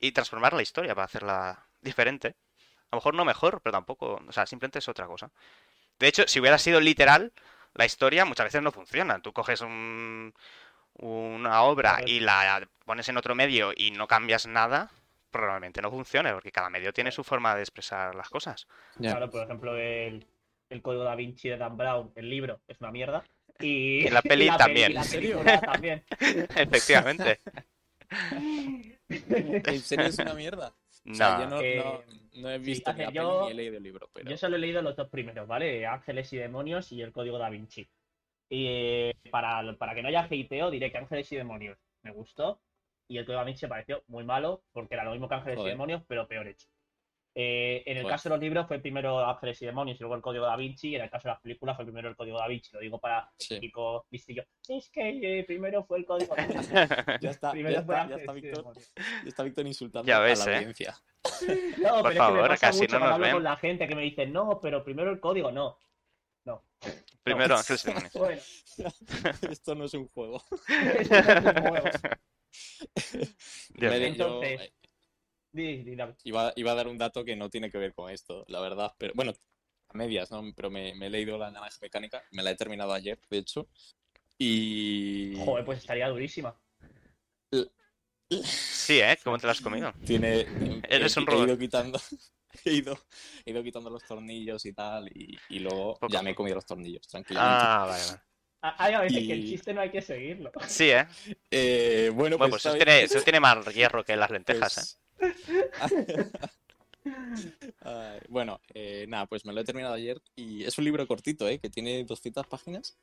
y transformar la historia para hacerla diferente. A lo mejor no mejor, pero tampoco, o sea, simplemente es otra cosa. De hecho, si hubiera sido literal, la historia muchas veces no funciona. Tú coges un, una obra y la pones en otro medio y no cambias nada, probablemente no funcione, porque cada medio tiene su forma de expresar las cosas. Claro, por ejemplo, el, el código da Vinci de Dan Brown, el libro, es una mierda. Y, (laughs) Y la peli y también. y la también. (laughs) Efectivamente. ¿En serio es una mierda? O sea, yo No. no, Eh, no, no he sí, visto ni hace- la yo- peli ni he leído el libro, pero... Yo solo he leído los dos primeros, ¿vale? Ángeles y Demonios y el Código da Vinci. Y eh, para, para que no haya hateo, diré que Ángeles y Demonios me gustó y el Código da Vinci me pareció muy malo porque era lo mismo que Ángeles Joder. y Demonios, pero peor hecho. Eh, en el Joder. caso de los libros fue primero Ángeles y Demonios y luego el Código da Vinci, y en el caso de las películas fue primero el Código da Vinci. Lo digo para Sí. el típico listillo. Es que eh, primero fue el Código da Vinci. (laughs) Ya está, Primero ya fue está, ya está Víctor, ya está Víctor insultando Ya a ves, la ¿eh? audiencia. (laughs) No, Por pero es que favor, me pasa casi mucho no nos hablo ven. con la gente que me dice, no, pero primero el código, no. No. Primero Ángeles y Demonios. (laughs) Bueno, (laughs) Esto no es un juego. (laughs) no Entonces- eh, iba, iba a dar un dato que no tiene que ver con esto, la verdad, pero bueno, a medias, ¿no? Pero me, me he leído la naranja mecánica, me la he terminado ayer, de hecho, y Joder, pues estaría durísima. Sí, ¿eh? ¿Cómo te lo has comido? Tiene. Eres he, un he robot. ido quitando. (laughs) He ido, he ido quitando los tornillos y tal, y, y luego Poco ya me he comido los tornillos, tranquilamente. Ah, vale, vale. Ah, Hay a veces que el chiste no hay que seguirlo. Sí, ¿eh? Eh, bueno, Bueno, pues, pues eso tiene, vez- eso tiene más hierro que las lentejas, ¿eh? pues- (laughs) Ay, bueno, eh, nada, pues me lo he terminado ayer y es un libro cortito, ¿eh? Que tiene 200 páginas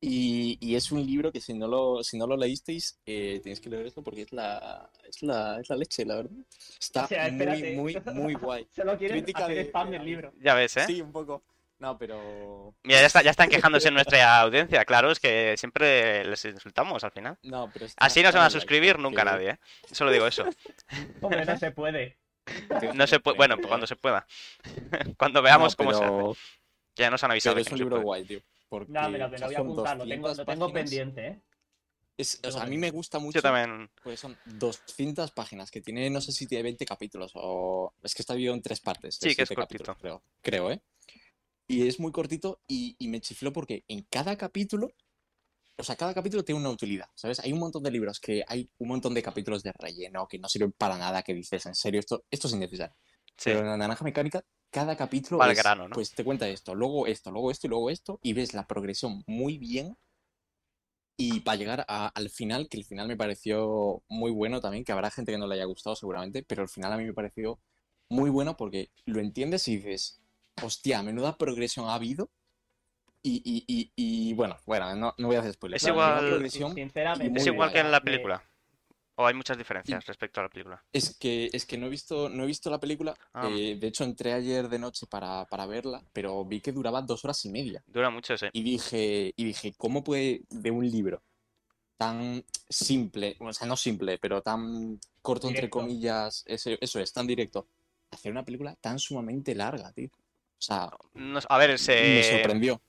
y, y es un libro que si no lo, si no lo leísteis eh, tenéis que leer esto porque es la, es la, es la leche, la verdad. Está O sea, muy, muy, muy guay. (laughs) Solo quieren Crítica hacer de- spam de del David. libro. Ya ves, ¿eh? Sí, un poco. No, pero... Mira, ya, está, ya están quejándose en nuestra audiencia. Claro, es que siempre les insultamos al final. No, pero está- Así no se van a suscribir nunca nadie, ¿eh? Solo digo eso. (laughs) Hombre, no se puede. No se puede, bueno, cuando se pueda. (laughs) Cuando veamos No, cómo se hace. ya nos han avisado Pero es que un no se libro guay, tío. Porque No, me lo, me lo voy a apuntar, lo tengo, 200 lo tengo pendiente, ¿eh? Es- o sea, a mí me gusta mucho Yo también. porque son 200 páginas que tiene, no sé si tiene 20 capítulos o... Es que está dividido en tres partes. Sí, que es cortito. creo. Creo, ¿eh? Y es muy cortito y, y me chifló porque en cada capítulo... O sea, cada capítulo tiene una utilidad, ¿sabes? Hay un montón de libros que hay un montón de capítulos de relleno que no sirven para nada, que dices, en serio, esto, esto es innecesario. Sí. Pero en la naranja mecánica, cada capítulo es, grano, ¿no? pues te cuenta esto, luego esto, luego esto y luego esto, y ves la progresión muy bien. Y para llegar a- al final, que el final me pareció muy bueno también, que habrá gente que no le haya gustado seguramente, pero el final a mí me pareció muy bueno porque lo entiendes y dices, hostia, menuda progresión ha habido. Y, y, y, y bueno, bueno, no, no voy a hacer spoilers. Es menuda igual- progresión Sinceramente. Es igual que en la película. O hay muchas diferencias respecto a la película. Es que, es que no he visto, no he visto la película. Ah. eh, de hecho, entré ayer de noche para, para verla, pero vi que duraba dos horas y media. Dura mucho, sí. Y dije, y dije, ¿cómo puede de un libro tan simple, o sea, no simple, pero tan corto entre comillas, ese- eso es, tan directo, hacer una película tan sumamente larga, tío? O sea, No- a ver, me se... sorprendió.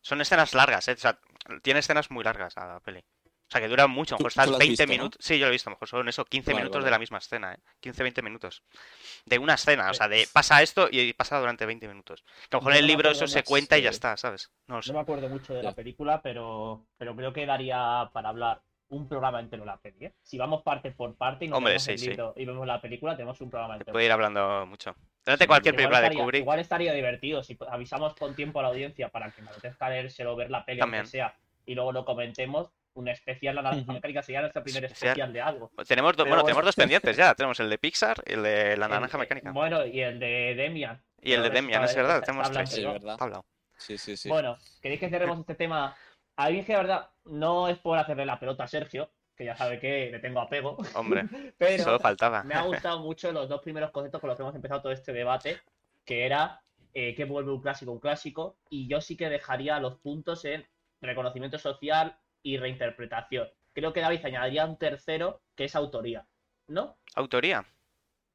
son escenas largas, ¿eh? O sea, tiene escenas muy largas la peli. O sea, que dura mucho. A lo mejor estás lo has 20 visto, ¿no? minutos. Sí, yo lo he visto. A lo mejor son eso, 15 Vale, minutos vale. de la misma escena, ¿eh? 15-20 minutos. De una escena, o sea, de pasa esto y pasa durante 20 minutos. Que a lo mejor en el libro eso se cuenta y ya de- está, ¿sabes? No. No me acuerdo mucho de la película, pero, pero creo que daría para hablar un programa entero de la peli. ¿eh? Si vamos parte por parte y nos Hombre, vemos sí, el sí. libro y vemos la película, tenemos un programa entero. puede ir hablando mucho. Durante Sí, cualquier película de estaría, Kubrick. igual estaría divertido si avisamos con tiempo a la audiencia para que me apetezca leérselo, ver la peli, También. aunque sea, y luego lo comentemos. Un especial, la naranja mecánica sería nuestro primer Especial. especial de algo. Tenemos, do- Pero bueno, tenemos dos pendientes ya. Tenemos el de Pixar y el de la naranja mecánica. Bueno, y el de Demian. Y el de Demian, es verdad. Tenemos tres. Sí, verdad. Sí, sí, sí. Bueno, ¿queréis que cerremos este tema? A mí, que de verdad, no es por hacerle la pelota a Sergio, que ya sabe que le tengo apego, Hombre, (laughs) pero solo faltaba. me ha gustado mucho los dos primeros conceptos con los que hemos empezado todo este debate, que era eh, que vuelve un clásico un clásico, y yo sí que dejaría los puntos en reconocimiento social y reinterpretación. Creo que David añadiría un tercero, que es autoría, ¿no? Autoría.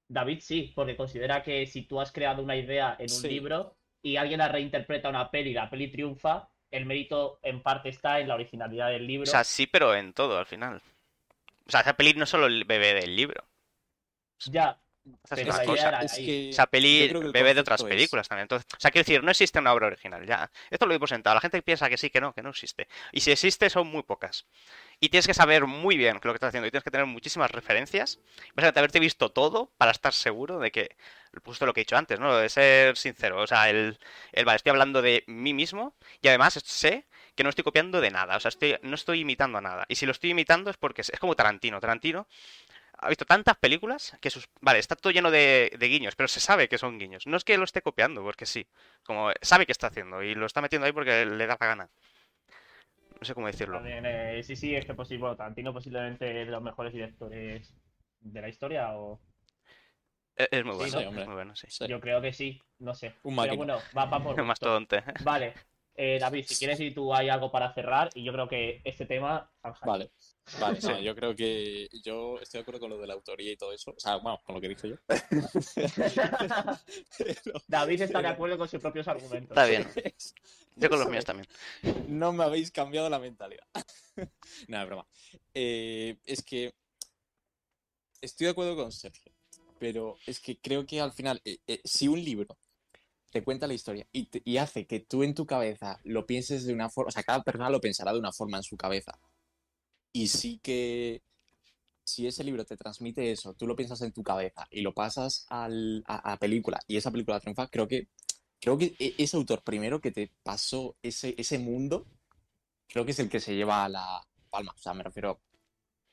David sí, porque considera que si tú has creado una idea en un Sí. libro y alguien la reinterpreta una peli y la peli triunfa, el mérito en parte está en la originalidad del libro. O sea, sí, pero en todo al final. O sea, esa peli no solo el bebé del libro. ya, Esa pero la cosa. Es que Esa peli bebe de otras es- películas también. Entonces, o sea, quiero decir, no existe una obra original. Ya, esto lo por sentado. La gente piensa que sí, que no, que no existe. Y si existe, son muy pocas. Y tienes que saber muy bien lo que estás haciendo. Y tienes que tener muchísimas referencias. Básicamente, haberte visto todo para estar seguro de que, justo lo que he dicho antes, ¿no? De ser sincero. O sea, el, el vale, estoy hablando de mí mismo. Y además sé que no estoy copiando de nada. O sea, estoy, no estoy imitando a nada. Y si lo estoy imitando es porque es, es como Tarantino. Tarantino ha visto tantas películas que sus... Vale, está todo lleno de, de guiños, pero se sabe que son guiños. No es que lo esté copiando, porque sí. Como sabe que está haciendo y lo está metiendo ahí porque le da la gana. No sé cómo decirlo. También, eh, sí, sí, es que posible, bueno, Tarantino posiblemente de los mejores directores de la historia, o Es, es muy Sí, bueno, ¿no? es hombre. muy bueno, sí. Sí. yo creo que sí, no sé. Un Pero bueno, va, va por (laughs) Más gusto. tonte. Vale, eh, David, si quieres y tú hay algo para cerrar, y yo creo que este tema... Vale, vale, Sí. no, yo creo que yo estoy de acuerdo con lo de la autoría y todo eso. O sea, bueno, con lo que dije yo. Pero (laughs) David está de acuerdo con sus propios argumentos. Está bien. (laughs) Yo con los míos también. No me habéis cambiado la mentalidad. (laughs) Nada, broma. Eh, es que estoy de acuerdo con Sergio, pero es que creo que al final, eh, eh, si un libro te cuenta la historia y, te- y hace que tú en tu cabeza lo pienses de una forma, o sea, cada persona lo pensará de una forma en su cabeza. Y sí que si ese libro te transmite eso, tú lo piensas en tu cabeza y lo pasas al, a, a película y esa película triunfa, creo que, creo que e- ese autor primero que te pasó ese, ese mundo, creo que es el que se lleva la palma. O sea, me refiero,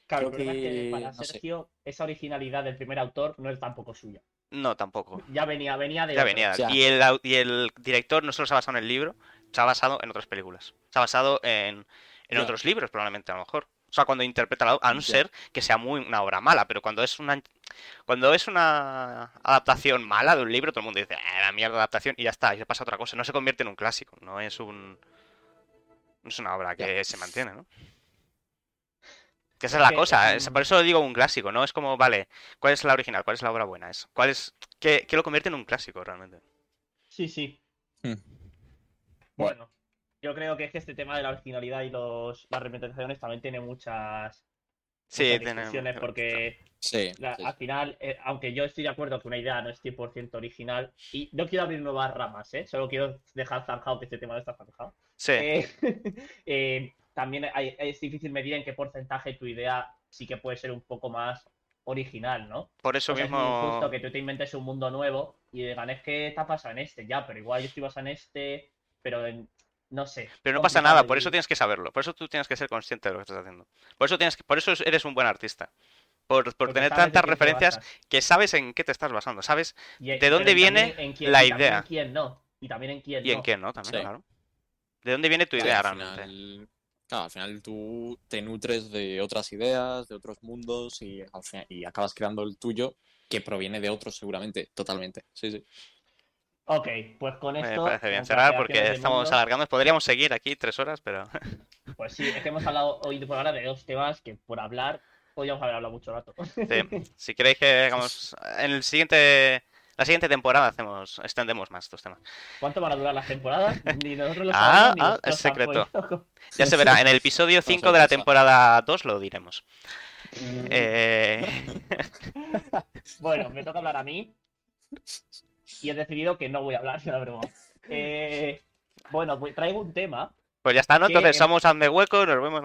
Claro, Creo es que para no sé. Sergio, esa originalidad del primer autor no es tampoco suya. No, tampoco. Ya venía, venía de Ya otro. venía. Ya. Y el, y el director no solo se ha basado en el libro, se ha basado en otras películas. Se ha basado en, en otros libros, probablemente, a lo mejor. O sea, cuando interpreta la a no ser que sea muy una obra mala, pero cuando es una cuando es una adaptación mala de un libro, todo el mundo dice, "Eh, la mierda de adaptación, y ya está, y se pasa a otra cosa. No se convierte en un clásico, no es un. No es una obra que se mantiene, ¿no? Que esa es la que, cosa, es- por eso digo un clásico, ¿no? Es como, vale, ¿cuál es la original? ¿Cuál es la obra buena? Es, ¿Cuál es. ¿Qué, qué lo convierte en un clásico realmente? Sí, sí. Hmm. Bueno, yo creo que es que este tema de la originalidad y los, las representaciones también tiene muchas, Sí, tiene- porque sí. la- sí, al final, eh, aunque yo estoy de acuerdo que una idea no es 100% original, y no quiero abrir nuevas ramas, ¿eh? Solo quiero dejar zanjado que este tema no está zanjado. Sí. Eh, (laughs) eh, también hay- es difícil medir en qué porcentaje tu idea sí que puede ser un poco más original, ¿no? Por eso O sea, es mismo. injusto que tú te inventes un mundo nuevo y digan, es que está basado en este, ya, pero igual yo estoy basado en este, pero en- no sé. Pero no pasa nada, por eso tienes que saberlo. Por eso tú tienes que ser consciente de lo que estás haciendo. Por eso tienes que, por eso eres un buen artista. Por, por tener tantas quién referencias que sabes en qué te estás basando, sabes Y en- de dónde viene en quién- la y también idea. en quién no. Y también en quién y en no. qué no también, Sí. claro. ¿De dónde viene tu idea al realmente? final, claro, al final tú te nutres de otras ideas, de otros mundos y, al final- y acabas creando el tuyo que proviene de otros seguramente, totalmente. Sí, sí. Ok, pues con Me esto. parece bien cerrar porque estamos alargando. Podríamos seguir aquí tres horas, pero (laughs) Pues sí, es que hemos hablado hoy por ahora de dos temas que por hablar podríamos haber hablado mucho rato. sí. (laughs) si queréis que hagamos (laughs) en el siguiente la siguiente temporada hacemos extendemos más estos temas. ¿Cuánto van a durar las temporadas? (laughs) Ni nosotros lo Ah, sabemos, ni ah, es secreto. Ya se verá, en el episodio (laughs) 5 de la temporada 2 lo diremos. Mm, Eh, (laughs) Bueno, me toca hablar a mí. Y he decidido que no voy a hablar, la broma. Eh, bueno, pues traigo un tema. pues ya está, ¿no? Que- Entonces somos de hueco, nos vemos.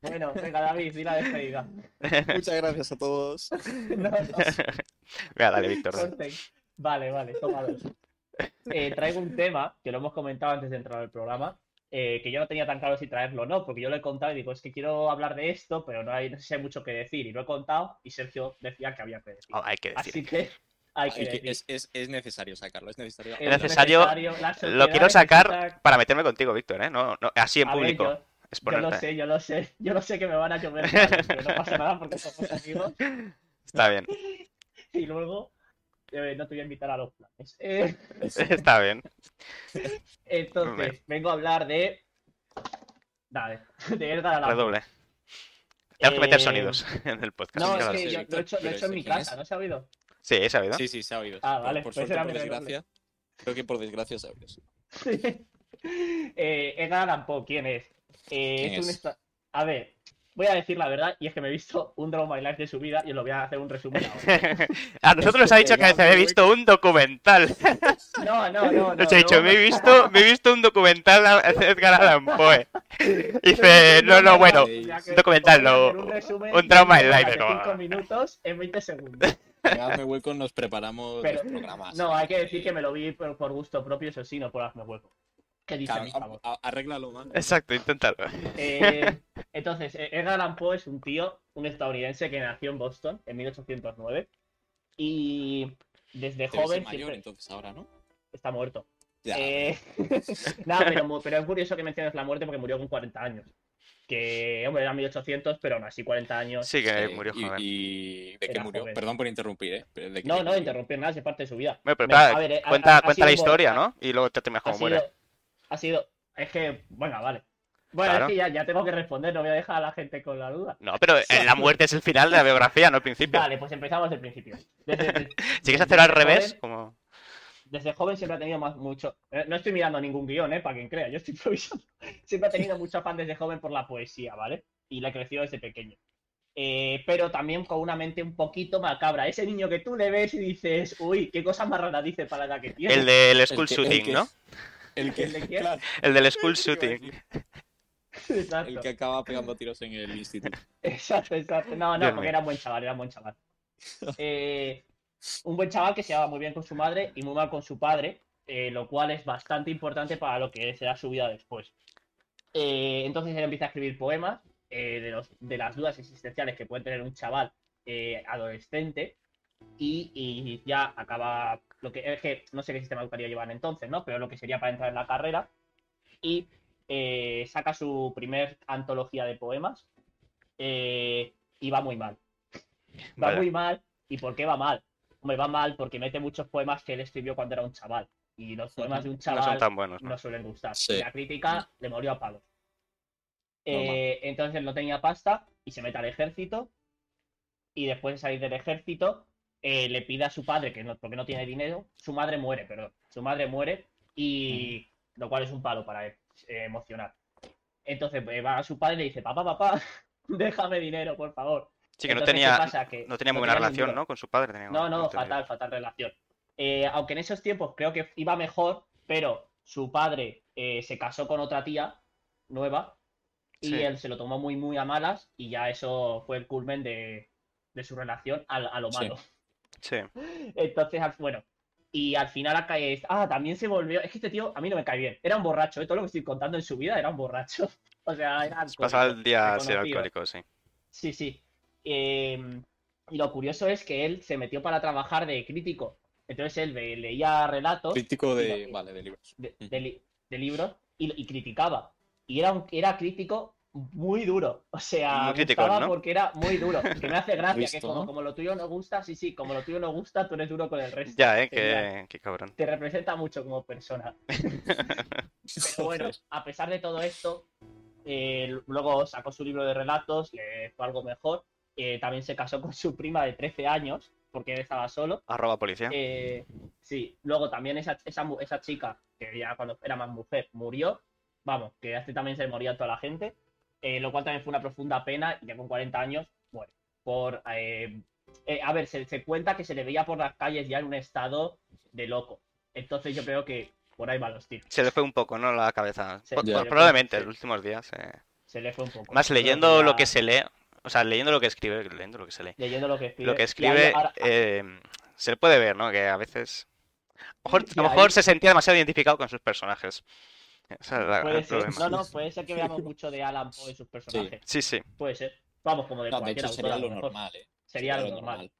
Bueno, venga, David, di la despedida. Muchas gracias a todos. (laughs) No, no, Venga, dale, Víctor. dale. Vale, vale, toma dos. Eh, traigo un tema que lo hemos comentado antes de entrar al programa. eh, que yo no tenía tan claro si traerlo o no, porque yo lo he contado y digo, es que quiero hablar de esto, pero no, hay, no sé si hay mucho que decir. Y lo he contado y Sergio decía que había que decir. Oh, hay que decir. Así que hay que Es, que decir. es, es- es necesario sacarlo, es necesario. Es necesario- Lo quiero sacar necesita- para meterme contigo, Víctor, ¿eh? No, no, así en A ver, yo- Yo lo sé, yo lo sé. Yo lo sé que me van a llover, ganas, pero no pasa nada porque somos (laughs) amigos. Está bien, Y luego eh, no te voy a invitar a los planes. Eh, (laughs) está bien. (laughs) entonces, Hombre. vengo a hablar de. Dale, de Edgar Allan Poe. Redoble. Tenemos que meter Eh, sonidos en el podcast. No, Sí, es que yo lo he hecho, lo he pero hecho en ¿este mi casa? ¿no se ha oído? Sí, ¿he sabido? Sí, sí, se ha oído. Ah, Por- vale, Por, pues suerte, por desgracia. Creo que por desgracia se ha oído. sí. eh, Edgar Allan Poe, ¿quién es? Eh, ¿Quién es un es? A ver, voy a decir la verdad, y es que me he visto un Draw My Life de su vida y os lo voy a hacer un resumen ahora. (laughs) A nosotros nos ha dicho que se había visto un documental. (laughs) No, no, no. no Nos ha dicho, no, me he no. visto, me he visto un documental de Edgar Allan Poe. (laughs) Dice, no, no, bueno, un documental, no, Un, en live, de no. cinco minutos en 20 segundos. Hazme hueco, nos preparamos Pero- los programas. No, hay que decir que me lo vi por, por gusto propio, eso sí, no por hazme hueco. ¿Qué dice Claro, mi favor? a- a- arréglalo, man. Exacto, inténtalo. Eh, (laughs) entonces, eh, Edgar Allan Poe es un tío, un estadounidense que nació en Boston en 1809 y desde Debe ser joven mayor siempre entonces ahora, ¿no? está muerto. Ya. Eh, (laughs) nada, pero, es curioso que menciones la muerte porque murió con 40 años. Que, hombre, era 1800, pero aún así 40 años. Sí, que murió y- joven. ¿Y, de qué Era murió? joven. Perdón por interrumpir, ¿eh? pero ¿de qué- No, no, interrumpir nada, es parte de su vida. Bueno, pero Me- espera, a ver, eh, cuenta, cuenta la historia, ¿no? Y luego te terminas como muere. sido, ha sido, es que, bueno, vale. Bueno, Claro. es que ya, ya tengo que responder, no voy a dejar a la gente con la duda. No, pero en la muerte es el final de la biografía, no el principio. Vale, pues empezamos del principio. Desde, desde- (laughs) Si quieres hacerlo al revés, joven- como... desde joven siempre ha tenido más, mucho. eh, No estoy mirando ningún guion, ¿eh? Para quien crea, yo estoy (laughs) improvisando. Siempre ha tenido (laughs) mucho afán desde joven por la poesía, ¿vale? Y le creció desde pequeño. Eh, pero también con una mente un poquito macabra. Ese niño que tú le ves y dices, uy, qué cosa más rara dice para la que tiene. El del El school que- el shooting, que- ¿no? El que, ¿El de quién? claro, El del school shooting. Exacto. El que acaba pegando tiros en el instituto. (laughs) Exacto, exacto. No, no, Dios porque mío. era un buen chaval, era un buen chaval. Eh, un buen chaval que se llevaba muy bien con su madre y muy mal con su padre, eh, lo cual es bastante importante para lo que será su vida después. Eh, entonces él empieza a escribir poemas eh, de, los, de las dudas existenciales que puede tener un chaval eh, adolescente y, y ya acaba lo que es que no sé qué sistema educativo llevan entonces, ¿no? Pero lo que sería para entrar en la carrera y eh, saca su primer antología de poemas eh, y va muy mal. Va Vaya. muy mal. ¿Y por qué va mal? Hombre, va mal porque mete muchos poemas que él escribió cuando era un chaval. Y los poemas de un No son chaval tan buenos, ¿no? no suelen gustar. Sí. La crítica le murió a palos. Eh, entonces él no tenía pasta y se mete al ejército. Y después de salir del ejército, eh, le pide a su padre, que no, porque no tiene dinero, su madre muere, perdón. Su madre muere y lo cual es un palo para él, eh, emocional. Entonces eh, va a su padre y le dice, papá, papá, (laughs) déjame dinero, por favor. Sí, que no Entonces, ¿qué tenía, pasa? Que no tenía muy no buena relación. ¿no? Con su padre. Tenía, No, no, tenía- fatal, fatal relación. Eh, aunque en esos tiempos creo que iba mejor, pero su padre eh, se casó con otra tía nueva y Sí. él se lo tomó muy, muy a malas y ya eso fue el culmen de, de su relación a, a lo malo. Sí. Entonces, al- bueno, y al final acá es, ah, también se volvió, es que este tío a mí no me cae bien, era un borracho, ¿eh? todo lo que estoy contando en su vida era un borracho. (laughs) O sea, era Pasaba alcohólico, el día así reconocido. alcohólico, sí. Sí, sí. Eh, y lo curioso es que él se metió para trabajar de crítico. Entonces él ve- leía relatos Crítico de. Vale, de libros. de, de li- de libros y, y criticaba. Y era, un, era crítico muy duro. O sea, Muy crítico, gustaba ¿no? porque era muy duro. Que me hace (laughs) gracia, que como, ¿no? como lo tuyo no gusta, sí, sí, como lo tuyo no gusta, tú eres duro con el resto. Ya, eh, qué cabrón. Te representa mucho como persona. (laughs) Pero bueno, a pesar de todo esto, eh, luego sacó su libro de relatos, le fue algo mejor. Eh, también se casó con su prima de 13 años, porque él estaba solo. Arroba policía. Eh, sí, luego también esa, esa, esa chica, que ya cuando era más mujer, murió. Vamos, que así también se moría toda la gente. Eh, lo cual también fue una profunda pena, ya con 40 años, muere. Por, eh, eh, a ver, se, se cuenta que se le veía por las calles ya en un estado de loco. Entonces yo creo que por ahí van los tiros. Se le fue un poco, ¿no? La cabeza. Se- Po- Ya. po- se le probablemente, en los últimos días. Se le fue un poco. Más leyendo ya- lo que se lee. O sea, leyendo lo que escribe, leyendo lo que se lee. Leyendo lo que escribe. Lo que escribe ahora- se le puede ver, ¿no? Que a veces. A lo mejor, Y a lo mejor ahí- se sentía demasiado identificado con sus personajes. La- puede el ser. problema. No, no, puede ser que veamos mucho de Alan Poe y sus personajes. Sí, sí. Puede ser. Vamos, como de No, de cualquier hecho, autor, sería lo mejor. normal, ¿eh? Sería lo normal.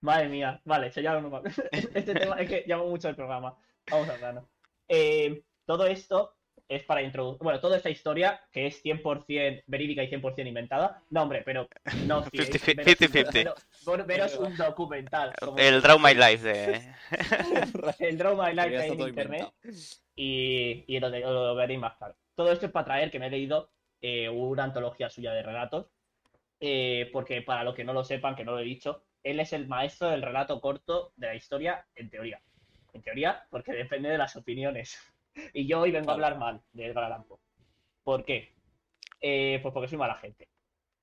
Madre mía, vale, sería lo normal. (laughs) Este tema es que llamo mucho el programa. Vamos a hablarlo. Eh, todo esto es para introducir. Bueno, toda esta historia, que es 100% verídica y 100% inventada. No, hombre, pero. No, sí, es 50-50. veros- un documental. como- El Draw My Life de. (laughs) El Draw My Life en internet. inventado. Y, y lo, lo veréis más claro. Todo esto es para traer que me he leído eh, una antología suya de relatos, eh, porque para los que no lo sepan, que no lo he dicho, él es el maestro del relato corto de la historia en teoría. En teoría, porque depende de las opiniones. (laughs) Y yo hoy vengo a hablar mal de Edgar Allan Poe. ¿Por qué? Eh, pues porque soy mala gente.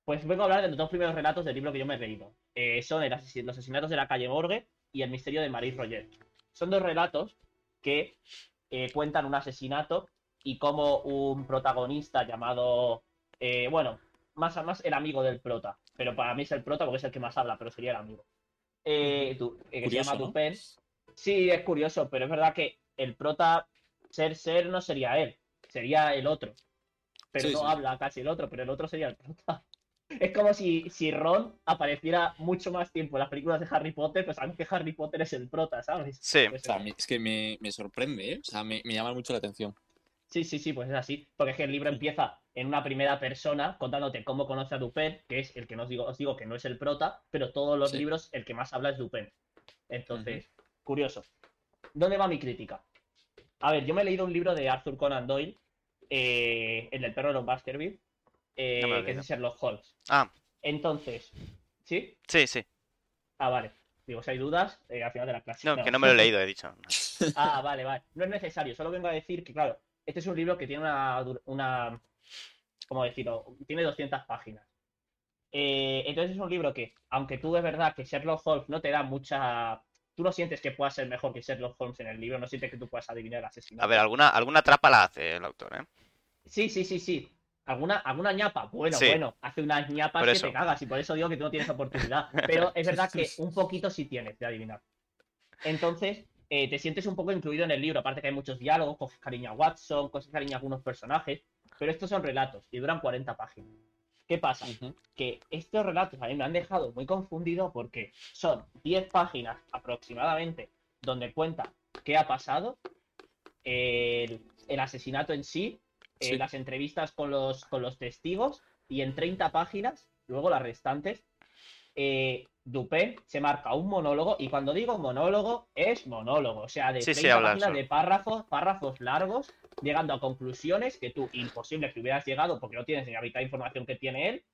Pues vengo a hablar de los dos primeros relatos del libro que yo me he leído. Eh, son el Los asesinatos de la calle Morgue y El misterio de Marie Roger. Son dos relatos que eh, cuentan un asesinato y cómo un protagonista llamado, eh, bueno, más más el amigo del prota, pero para mí es el prota porque es el que más habla, pero sería el amigo. Eh, eh, que se llama ¿no? Dupin. Sí, es curioso, pero es verdad que el prota ser ser no sería él, sería el otro. Pero Sí, no sí. habla casi el otro, pero el otro sería el prota. Es como si, si Ron apareciera mucho más tiempo en las películas de Harry Potter, pues sabemos que Harry Potter es el prota, ¿sabes? Sí. Pues O sea, es que me, me sorprende, ¿eh? O sea, me, me llama mucho la atención. Sí, sí, sí, pues es así. Porque es que el libro empieza en una primera persona contándote cómo conoce a Dupin, que es el que nos digo, os digo que no es el prota, pero todos los Sí. libros el que más habla es Dupin. Entonces, curioso. ¿Dónde va mi crítica? A ver, yo me he leído un libro de Arthur Conan Doyle, eh, el del perro de los Baskerville, eh, No que es de Sherlock Holmes. Ah, Entonces, ¿sí? sí, sí. Ah, vale. Digo, si hay dudas, eh, al final de la clase. No, que no me lo he leído, he dicho. (laughs) (laughs) Ah, vale, vale. No es necesario, solo vengo a decir que, claro, este es un libro que tiene una, una ¿cómo decirlo? Tiene 200 páginas. Eh, entonces es un libro que, aunque tú es verdad que Sherlock Holmes no te da mucha... Tú no sientes que pueda ser mejor que Sherlock Holmes en el libro, no sientes que tú puedas adivinar el asesinato. A ver, alguna, alguna trapa la hace el autor, ¿eh? Sí, sí, sí, sí. ¿Alguna, ¿Alguna ñapa? Bueno, Sí. bueno, hace unas ñapas que te cagas y por eso digo que tú no tienes oportunidad. (laughs) Pero es verdad que un poquito sí tienes de adivinar. Entonces, eh, te sientes un poco incluido en el libro. Aparte que hay muchos diálogos, coges cariño a Watson, coges cariño a algunos personajes. Pero estos son relatos y duran 40 páginas. ¿Qué pasa? Que estos relatos a mí me han dejado muy confundido porque son 10 páginas aproximadamente donde cuenta qué ha pasado, el, el asesinato en sí, eh, Sí. las entrevistas con los, con los testigos y en 30 páginas, luego las restantes, eh, Dupin se marca un monólogo y cuando digo monólogo es monólogo, o sea, de Sí, sí, 30 habla páginas de párrafos, párrafos largos, llegando a conclusiones que tú imposible que hubieras llegado porque no tienes ni la mitad de información que tiene él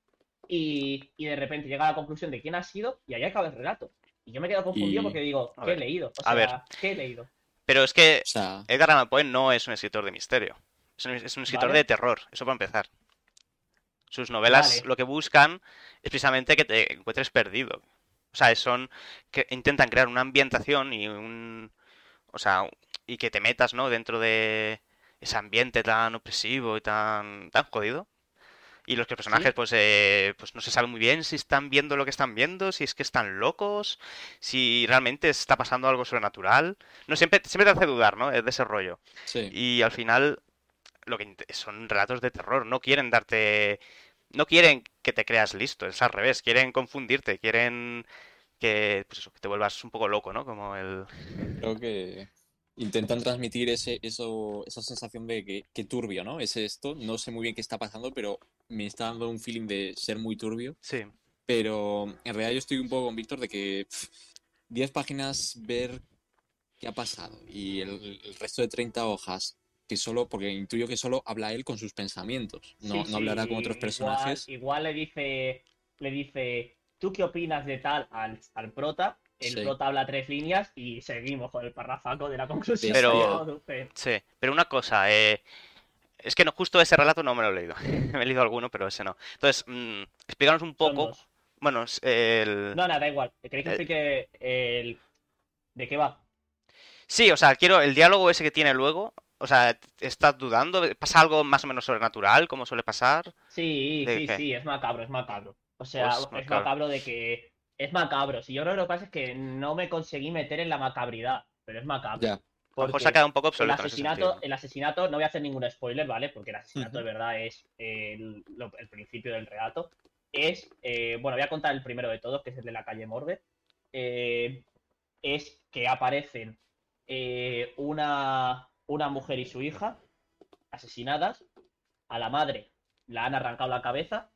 y, y de repente llega a la conclusión de quién ha sido y ahí acaba el relato. Y yo me quedo confundido Y- porque digo, a ¿qué he ver, leído? O a sea, ver. ¿qué he leído? Pero es que O sea, Edgar Allan Poe no es un escritor de misterio. Es un, es un escritor Vale. de terror, eso para empezar. Sus novelas Vale. lo que buscan es precisamente que te encuentres perdido. O sea, son que intentan crear una ambientación y un o sea, y que te metas, ¿no? dentro de ese ambiente tan opresivo y tan tan jodido. Y los que personajes, Sí. pues, eh, pues no se sabe muy bien si están viendo lo que están viendo, si es que están locos, si realmente está pasando algo sobrenatural. No, siempre, siempre te hace dudar, ¿no? De ese rollo. sí. Y al final, lo que son relatos de terror, no quieren darte. No quieren que te creas listo, es al revés, quieren confundirte, quieren que, pues eso, que te vuelvas un poco loco, ¿no? Como el. Creo que intentan transmitir ese, eso, esa sensación de que, que turbio, ¿no? Es esto, no sé muy bien qué está pasando, pero me está dando un feeling de ser muy turbio. Sí, Pero en realidad yo estoy un poco con Víctor de que pff, 10 páginas ver qué ha pasado y el, el resto de 30 hojas que solo, porque intuyo que solo habla él con sus pensamientos, no, Sí, no sí, hablará con otros personajes. Igual, le dice, le dice, ¿tú qué opinas de tal al, al prota? El Sí. prota habla tres líneas y seguimos con el parrafaco de la conclusión. Pero- (laughs) sí. Pero una cosa, eh, es que no, justo ese relato no me lo he leído. (laughs) Me he leído alguno, pero ese no. Entonces, mm, explícanos un poco. Bueno, el. No, nada, da igual. ¿Queréis que explique el... de qué va? Sí, o sea, quiero el diálogo ese que tiene luego. O sea, ¿estás dudando? ¿Pasa algo más o menos sobrenatural, como suele pasar? Sí, ¿De sí, qué? sí, es macabro, es macabro. O sea, Pues, es macabro. macabro de que. Es macabro. Si yo creo que lo que pasa es que no me conseguí meter en la macabridad, pero es macabro. Ya, Porque se ha quedado un poco el obsoleto en ese asesinato, el asesinato, no voy a hacer ningún spoiler, ¿vale? Porque el asesinato de verdad es el, lo- el principio del relato. Es, eh, bueno, voy a contar el primero de todos, que es el de la calle Morgue. Eh, es que aparecen eh, una, una mujer y su hija asesinadas. A la madre la han arrancado la cabeza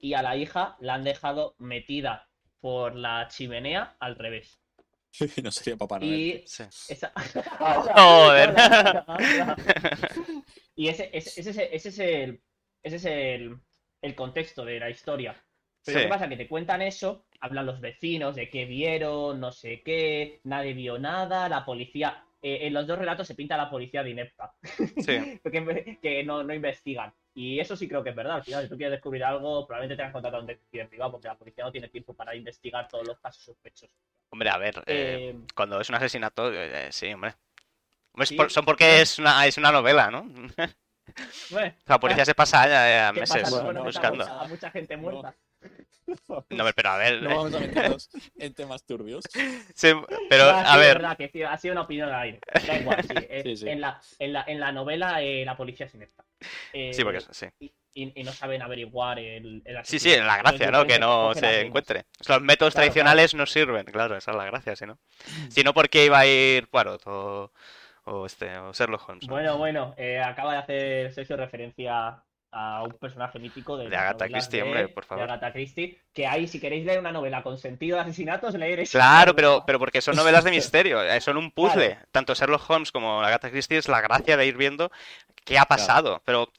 y a la hija la han dejado metida por la chimenea al revés. (laughs) no sería Papá Noel. Y Sí. esa... (laughs) Joder. (laughs) y ese, ese, ese, ese- ese es, el, ese es el, el contexto de la historia. Pero Sí. ¿qué pasa? Que te cuentan eso, hablan los vecinos de qué vieron, no sé qué, nadie vio nada, la policía... eh, en los dos relatos se pinta a la policía de inepta, Sí. (laughs) que, que no, no investigan. Y eso sí creo que es verdad. Al final, si tú quieres descubrir algo, probablemente tengas que contratar a un detective privado, porque la policía no tiene tiempo para investigar todos los casos sospechosos. Hombre, a ver, eh, Eh, cuando es un asesinato, eh, sí, hombre. Hombre, es Sí, por- son porque es una, es una novela, ¿no? bueno, (laughs) La policía se pasa ¿qué meses? Bueno, buscando. a mucha gente muerta. No, hombre, pero a ver, No eh, vamos a meternos (laughs) en temas turbios. sí, pero No, a ver, verdad que sí, ha sido una opinión al aire. Da igual, sí. eh, Sí, sí. En, la, en, la, en la novela eh, la policía es inepta. Eh, sí, porque es- sí. y, no saben averiguar el, el Sí, sí, la gracia, ¿no? Que no se encuentre. Los métodos Claro, tradicionales no sirven, claro, esa es la gracia, si no. Si no, ¿por qué iba a ir Poirot o, o este, o Sherlock Holmes? ¿no? Bueno, bueno, eh, acaba de hacer Sergio referencia a un personaje mítico de, De Agatha Christie, de- hombre, por de favor. Agatha Christie, que ahí, si queréis leer una novela con sentido de asesinatos, leer esa Claro, pero, pero porque son novelas de (laughs) misterio, eh, son un puzzle. Claro. Tanto Sherlock Holmes como Agatha Christie es la gracia de ir viendo qué ha pasado. Pero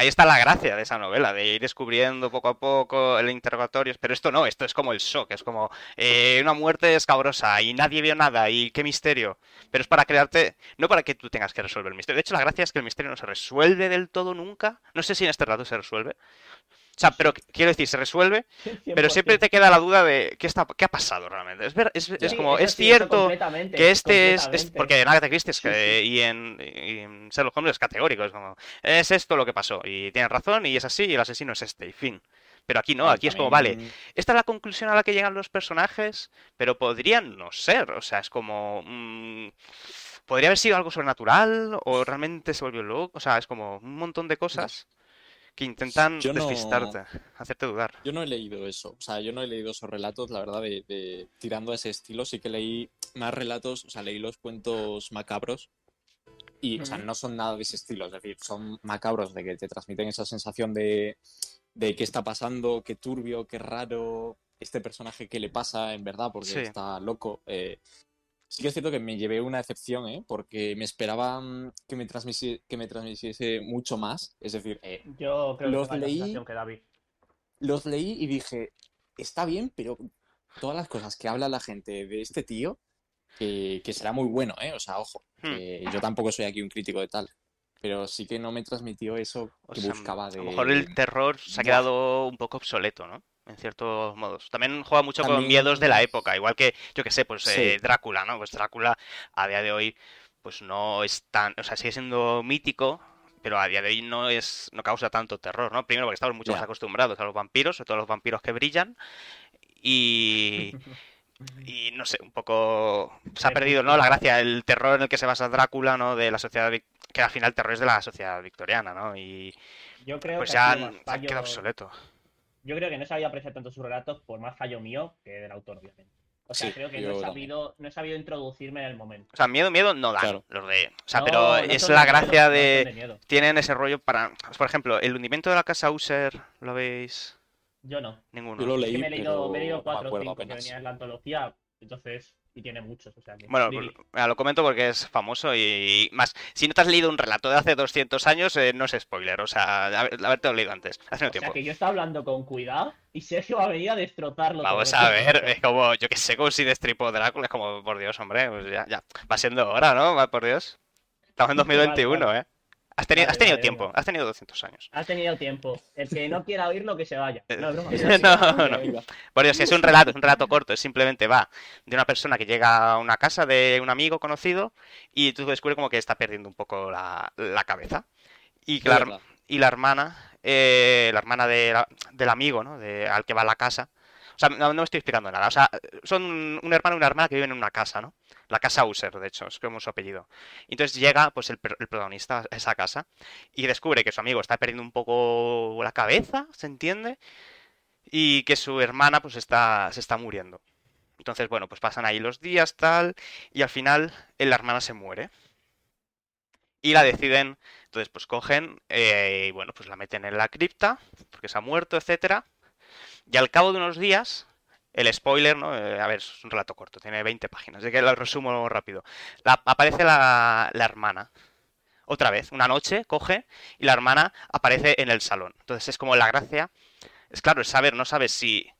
ahí está la gracia de esa novela, de ir descubriendo poco a poco el interrogatorio. Pero esto no, esto es como el shock, es como eh, una muerte escabrosa y nadie vio nada y qué misterio. Pero es para crearte, no para que tú tengas que resolver el misterio. De hecho, la gracia es que el misterio no se resuelve del todo nunca. No sé si en este rato se resuelve. Sea, pero quiero decir, se resuelve, pero siempre te queda la duda de qué, está, qué ha pasado realmente. Es, ver, es, como, es cierto que este es. Porque en Agatha Christie es Sí, que- y, en, y en Sherlock Holmes es categórico, es como, es esto lo que pasó, y tienes razón, y es así, y el asesino es este, y fin. Pero aquí no, aquí es como, vale, esta es la conclusión a la que llegan los personajes, pero podrían no ser. O sea, es como. mm, podría haber sido algo sobrenatural o realmente se volvió loco. O sea, es como un montón de cosas que intentan Yo no- despistarte, hacerte dudar. Yo no he leído eso, o sea, yo no he leído esos relatos, la verdad, de, de- tirando a ese estilo, sí que leí más relatos, o sea, leí los cuentos macabros y, o sea, no son nada de ese estilo, es decir, son macabros de que te transmiten esa sensación de, de qué está pasando, qué turbio, qué raro, este personaje qué le pasa en verdad, porque Sí. está loco. eh. Sí que es cierto que me llevé una decepción, ¿eh? porque me esperaba mm, que me, transmisi- que me transmitiese mucho más, es decir, eh, Yo creo Los que la leí- sensación que David. los leí y dije, está bien, pero todas las cosas que habla la gente de este tío, que, que será muy bueno, ¿eh? O sea, ojo, Hmm. que yo tampoco soy aquí un crítico de tal, pero sí que no me transmitió eso O que sea, buscaba a de... lo mejor el terror se ha quedado un poco obsoleto, ¿no? En ciertos modos. También juega mucho con También- miedos de la época, igual que, yo que sé, pues Sí. eh, Drácula, ¿no? Pues Drácula a día de hoy, pues no es tan, o sea, sigue siendo mítico, pero a día de hoy no es, no causa tanto terror, ¿no? Primero porque estamos mucho más acostumbrados a los vampiros, sobre todo a los vampiros que brillan, y, (laughs) y no sé, un poco se ha perdido, ¿no? La gracia, el terror en el que se basa Drácula, ¿no? De la sociedad, que al final el terror es de la sociedad victoriana, ¿no? Y Yo creo pues que ha ya quedado fallo- obsoleto. Yo creo que no sabía apreciar tanto sus relatos por más fallo mío que del autor, obviamente. O sea, Sí, creo que no he, sabido, no he sabido introducirme en el momento. O sea, miedo, miedo no dan Claro. los de... O sea, No, pero no es la gracia de... Tienen ese rollo para... Por ejemplo, el hundimiento de la casa User, ¿lo veis? Yo no. Ninguno. Yo lo Es leí, que me he leído, pero me he leído cuatro o acuerdo cinco que apenas. venían en la antología, entonces, y tiene muchos, o sea que... Bueno, pues, mira, lo comento porque es famoso y más. Si no te has leído un relato de hace 200 años, eh, no es spoiler. O sea, haber- haberte leído antes, hace un O sea tiempo. que yo estaba hablando con cuidado y Sergio va a venir a destrozarlo. Vamos a (laughs) ver, es como, yo que sé, como si destripo Drácula, es como, por Dios, hombre, pues ya, ya, va siendo hora, ¿no? Va, Por Dios. Estamos en 2021, Vale, ¿eh? Has tenido, Vale, has tenido vale, tiempo, venga. has tenido 200 años. Has tenido tiempo. El que no quiera oírlo, que se vaya. No, es (laughs) broma. No, no. Por Dios, si es un relato, es un relato corto, es simplemente va de una persona que llega a una casa de un amigo conocido y tú descubres como que está perdiendo un poco la, la cabeza. Y la, y la hermana, eh, la hermana de la- del amigo, ¿no? De, al que va a la casa. O sea, no, no me estoy explicando nada. O sea, son un hermano y una hermana que viven en una casa, ¿no? La casa User, de hecho, es como su apellido. Entonces llega, pues, el, el protagonista a esa casa y descubre que su amigo está perdiendo un poco la cabeza, ¿se entiende? Y que su hermana, pues, está, se está muriendo. Entonces, bueno, pues pasan ahí los días, tal, y al final la hermana se muere. Y la deciden, entonces pues cogen eh, y bueno, pues la meten en la cripta, porque se ha muerto, etcétera. Y al cabo de unos días, el spoiler, ¿no? Eh, a ver, es un relato corto, tiene 20 páginas, así que lo resumo rápido. La- aparece la, la hermana. Otra vez, una noche, coge y la hermana aparece en el salón. Entonces es como la gracia. Es claro, es saber, no sabes si,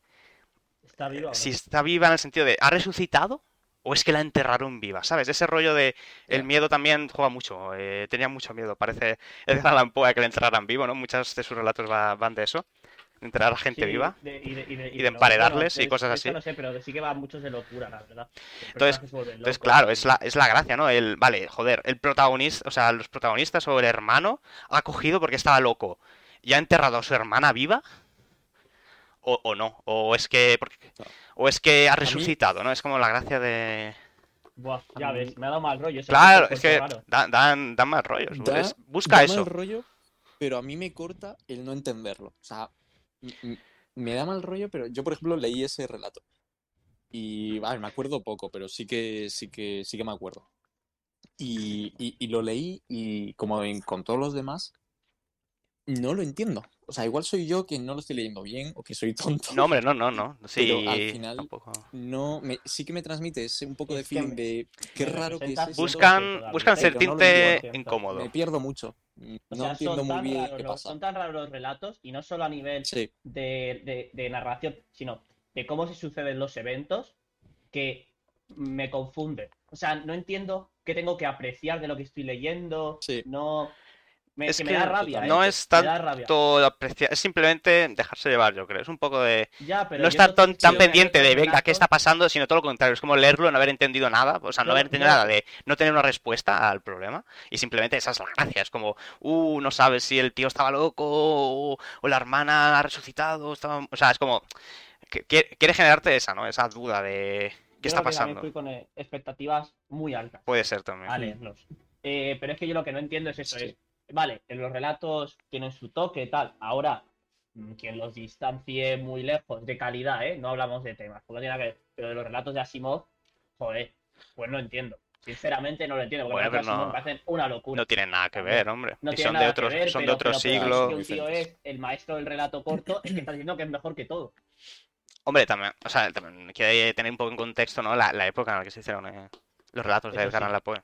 Está no? si está viva en el sentido de ¿ha resucitado? ¿O es que la enterraron viva? ¿Sabes? Ese rollo de el miedo también juega mucho. eh, tenía mucho miedo. Parece el de Alan Poe que le enterraran vivo, ¿no? Muchos de sus relatos va- van de eso. De enterrar a gente Sí, viva. de- y de, y de- y de de- emparedarles bueno, y cosas así. no sé, pero sí que va muchos de locura, la verdad. Entonces- Entonces, claro, es la, es la gracia, ¿no? El, vale, joder, el protagonista, o sea, los protagonistas o el hermano ha cogido porque estaba loco y ha enterrado a su hermana viva. O, o no, o es que porque- o es que ha resucitado, ¿no? Es como la gracia de... Buah, ya ves, me ha dado mal rollo. Claro, es que raro. da- dan, dan más rollos. Da- busca da eso. mal rollo, pero a mí me corta el no entenderlo. O sea, me da mal rollo, pero yo, por ejemplo, leí ese relato. Y, me acuerdo poco, pero sí que, sí que, sí que me acuerdo. Y, y- y lo leí y, como en- con todos los demás, no lo entiendo. O sea, igual soy yo que no lo estoy leyendo bien o que soy tonto. No, hombre, no, no, no. (laughs) Sí, Pero al final- tampoco. No, me, sí que me transmite ese un poco de Es feeling me- de qué raro que es. Buscan, buscan no sentirte entiendo. incómodo. Me pierdo mucho. O No sea, entiendo son muy tan, bien raros qué pasa. son tan raros los relatos, y no solo a nivel Sí, de, de- de narración, sino de cómo se suceden los eventos, que me confunde. O sea, no entiendo qué tengo que apreciar de lo que estoy leyendo. Sí. No. Me, Es que me da rabia, no ¿eh? es. Todo apreciar, es simplemente dejarse llevar, yo creo. Es un poco de Ya, pero no estar tan, tan pendiente de venga, ¿qué está pasando? Sino todo lo contrario. Es como leerlo, no haber entendido nada. O sea, no haber entendido nada de no tener una respuesta al problema. Y simplemente esa es la gracia. Es como, uh, no sabes si el tío estaba loco o, o la hermana ha resucitado. estaba- O sea, es como. que- Quiere generarte esa, ¿no? Esa duda de Yo qué está pasando. fui con eh, expectativas muy altas Puede ser también. a leerlos. Eh, pero es que yo lo que no entiendo es eso, Sí. es, vale, en los relatos tienen su toque, tal, ahora, mm, quien los distancie muy lejos de calidad, ¿eh? No hablamos de temas, porque no tiene nada que ver, pero de los relatos de Asimov, joder, pues no entiendo. Sinceramente no lo entiendo, porque Bueno, los relatos pero no- Asimov me parecen una locura. No tienen nada que ver, hombre. No y son de que otros, ver, son de pero- otro pero- pero siglo. Si un tío es el maestro del relato corto, es que está diciendo que es mejor que todo. Hombre, también, o sea, también hay que tener un poco en contexto, ¿no? La, la época en la que se hicieron eh, los relatos de Edgar sí. Allan Poe.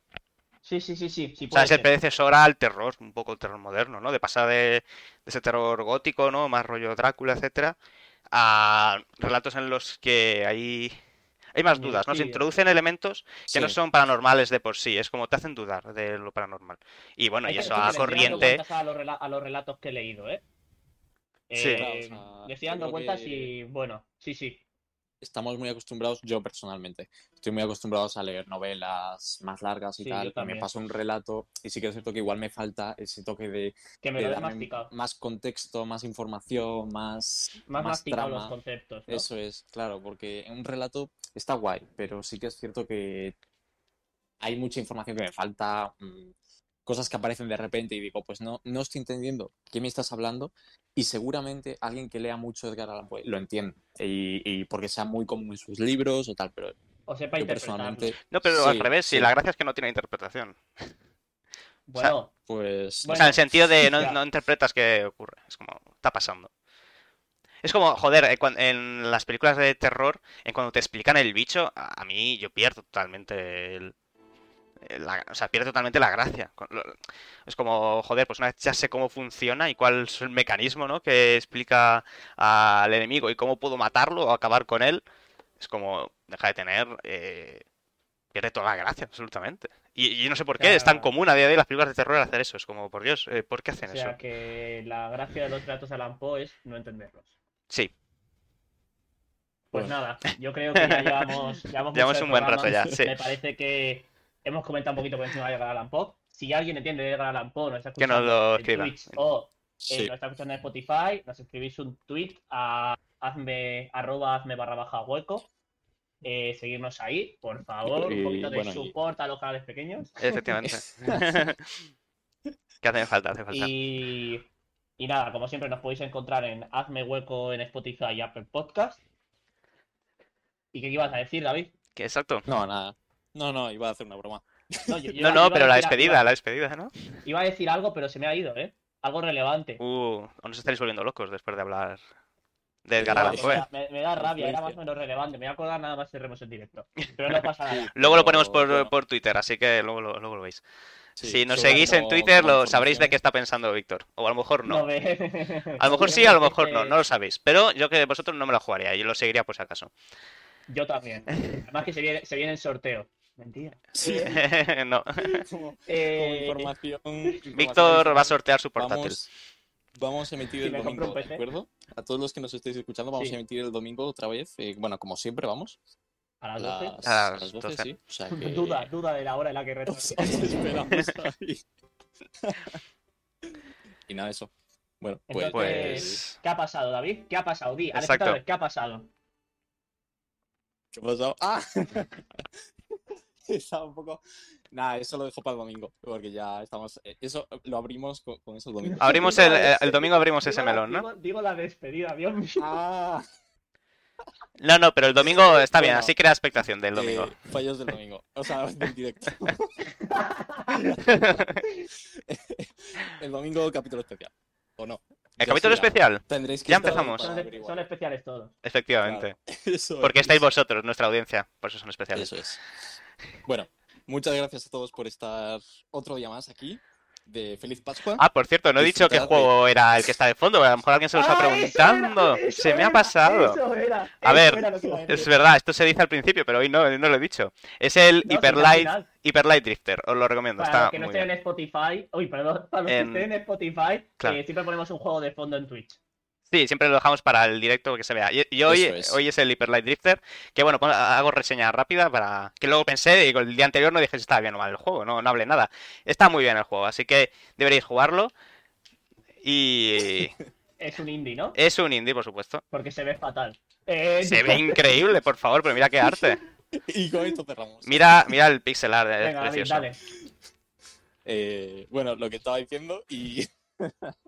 Sí, sí, sí, sí, sí O sea, es el predecesor al terror, un poco el terror moderno, ¿no? De pasar de, de ese terror gótico, ¿no? Más rollo Drácula, etcétera, a relatos en los que hay, hay más dudas, ¿no? Se sí. introducen elementos que no Sí. son paranormales de por sí, es como te hacen dudar de lo paranormal. Y bueno, y eso a corriente. A los, rela- a los relatos que he leído, ¿eh? Sí. Eh, sea, le estoy dando creo vueltas que- y bueno, sí, sí. Estamos muy acostumbrados, yo personalmente, estoy muy acostumbrados a leer novelas más largas y Sí, tal. Y me también. paso un relato y sí que es cierto que igual me falta ese toque de, Que me de lo darme más contexto, más información, más, Más más masticado los trama. conceptos, ¿no? Eso es, claro, porque en un relato está guay, pero sí que es cierto que hay mucha información que me falta, mm, cosas que aparecen de repente y digo, pues no, no estoy entendiendo qué me estás hablando y seguramente alguien que lea mucho Edgar Allan Poe lo entiende y, y porque sea muy común en sus libros o tal, pero O sepa yo interpretarlo. personalmente, No, pero al revés, sí, sí. la gracia es que no tiene interpretación. (laughs) Bueno, pues O Bueno, sea, en el sentido de no, no interpretas qué ocurre. Es como, está pasando. Es como, joder, eh, en las películas de terror, en cuando te explican el bicho, a mí yo pierdo totalmente el- la, o sea, pierdo totalmente la gracia. Es como, joder, pues una vez ya sé cómo funciona y cuál es el mecanismo, ¿no? Que explica al enemigo y cómo puedo matarlo o acabar con él. Es como, deja de tener, eh, pierde toda la gracia, absolutamente. Y, y no sé por qué es tan común a día de hoy las películas de terror hacer eso. Es como, por Dios, eh, ¿por qué o hacen sea eso? que la gracia de los relatos de Alan Poe es no entenderlos. Sí, Pues Bueno. nada, (laughs) yo creo que ya llevamos, llevamos, Llevamos un buen rato ya, sí. Me parece que hemos comentado un poquito por encima de Edgar Allan Poe. Si alguien entiende de Edgar Allan Poe, nos está Que nos escuchando lo en escriba. Twitch o eh, sí, nos está escuchando en Spotify, nos escribís un tweet a hazme, arroba hazme barra baja hueco. Eh, seguirnos ahí, por favor, un poquito de bueno, y- support a los canales pequeños. efectivamente. (laughs) (laughs) que hace falta, hace falta. Y, y nada, como siempre nos podéis encontrar en Hazme Hueco en Spotify y Apple Podcast. ¿Y qué ibas a decir, David? Que exacto. no, nada, no, no, iba a hacer una broma. No, yo- yo No, iba- no, iba a pero la despedida, Iba, la despedida, ¿no? iba a decir algo, pero se me ha ido, ¿eh? Algo relevante. Uh, o nos estaréis volviendo locos después de hablar de Edgar Allan me, Poe. me- me da rabia, era más o menos relevante. Me voy a acordar nada más cerremos el directo. Pero no pasa nada. (laughs) Luego lo ponemos por, bueno. por Twitter, así que luego lo, luego lo veis. Sí, si nos seguís en Twitter, lo sabréis de qué está pensando Víctor. O a lo mejor no. A lo mejor sí, a lo mejor no, no lo (laughs) sabéis. Pero yo que vosotros no me lo jugaría, yo lo seguiría por si acaso. Yo también. Además que se viene, se viene en sorteo. Mentira. Sí, (laughs) no. como, (laughs) como Eh, información, información Víctor va a sortear su portátil. Vamos, vamos a emitir el domingo, ¿de acuerdo? A todos los que nos estéis escuchando, vamos Sí. a emitir el domingo otra vez. eh, bueno, como siempre, vamos. a las 12. las, A las las 12, 12. sí. O sea que... Duda, duda de la hora en la que Os, retraso. os esperamos ahí. (laughs) y nada, eso. Bueno, pues... Entonces, Pues- ¿qué ha pasado, David? ¿Qué ha pasado? Di, Exacto. ¿qué ha pasado? ¿Qué ha pasado? ¡Ah! (laughs) Estaba un poco... Nada, eso lo dejo para el domingo, porque ya estamos... eh, Eso lo abrimos con, con eso el domingo. Abrimos el, la el- el domingo abrimos ese la- melón, ¿no? Digo, digo la despedida, Dios mío. ¡Ah! No, no, pero el domingo está bien, Bueno, así crea expectación del domingo. Eh, fallos del domingo. O sea, (laughs) del directo. (laughs) el domingo capítulo especial. ¿O no? ¿El Ya capítulo especial? Tendréis que Ya empezamos. Son, especiales todos. Efectivamente. Eso Porque es. estáis vosotros, nuestra audiencia. Por eso son especiales. Eso es. Bueno, muchas gracias a todos por estar otro día más aquí. de Feliz Pascua. Ah, por cierto, no he dicho qué de- juego era el que está de fondo, a lo mejor alguien se lo está Ah, preguntando. era, Se me ha pasado. eso era, A ver, Es verdad, esto se dice al principio, pero hoy no, hoy no lo he dicho. Es el No, Hyper Light, final. Hyper Light Drifter, os lo recomiendo, Para está los que no muy estén bien. en Spotify, uy, perdón, para los En- que estén en Spotify, Claro. eh, siempre ponemos un juego de fondo en Twitch. Sí, siempre lo dejamos para el directo que se vea. Y, y hoy, es. hoy es el Hyper Light Drifter, que bueno, pon- hago reseña rápida para que luego pensé, digo, el día anterior no dije si estaba bien o mal el juego, no, no hablé nada. Está muy bien el juego, así que deberéis jugarlo. Y (laughs) Es un indie, ¿no? es un indie, por supuesto. Porque se ve fatal. Eh, Se ve increíble, por favor, pero mira qué arte. (laughs) Y con esto cerramos. Mira, mira el pixel art, es Venga, David, precioso. dale. Eh, bueno, lo que estaba diciendo y. (laughs)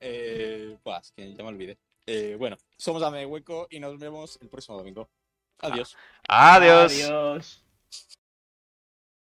eh, buah, es que ya me olvidé. Eh, bueno, somos Ame Hueco y nos vemos el próximo domingo. Adiós. Adiós. Adiós.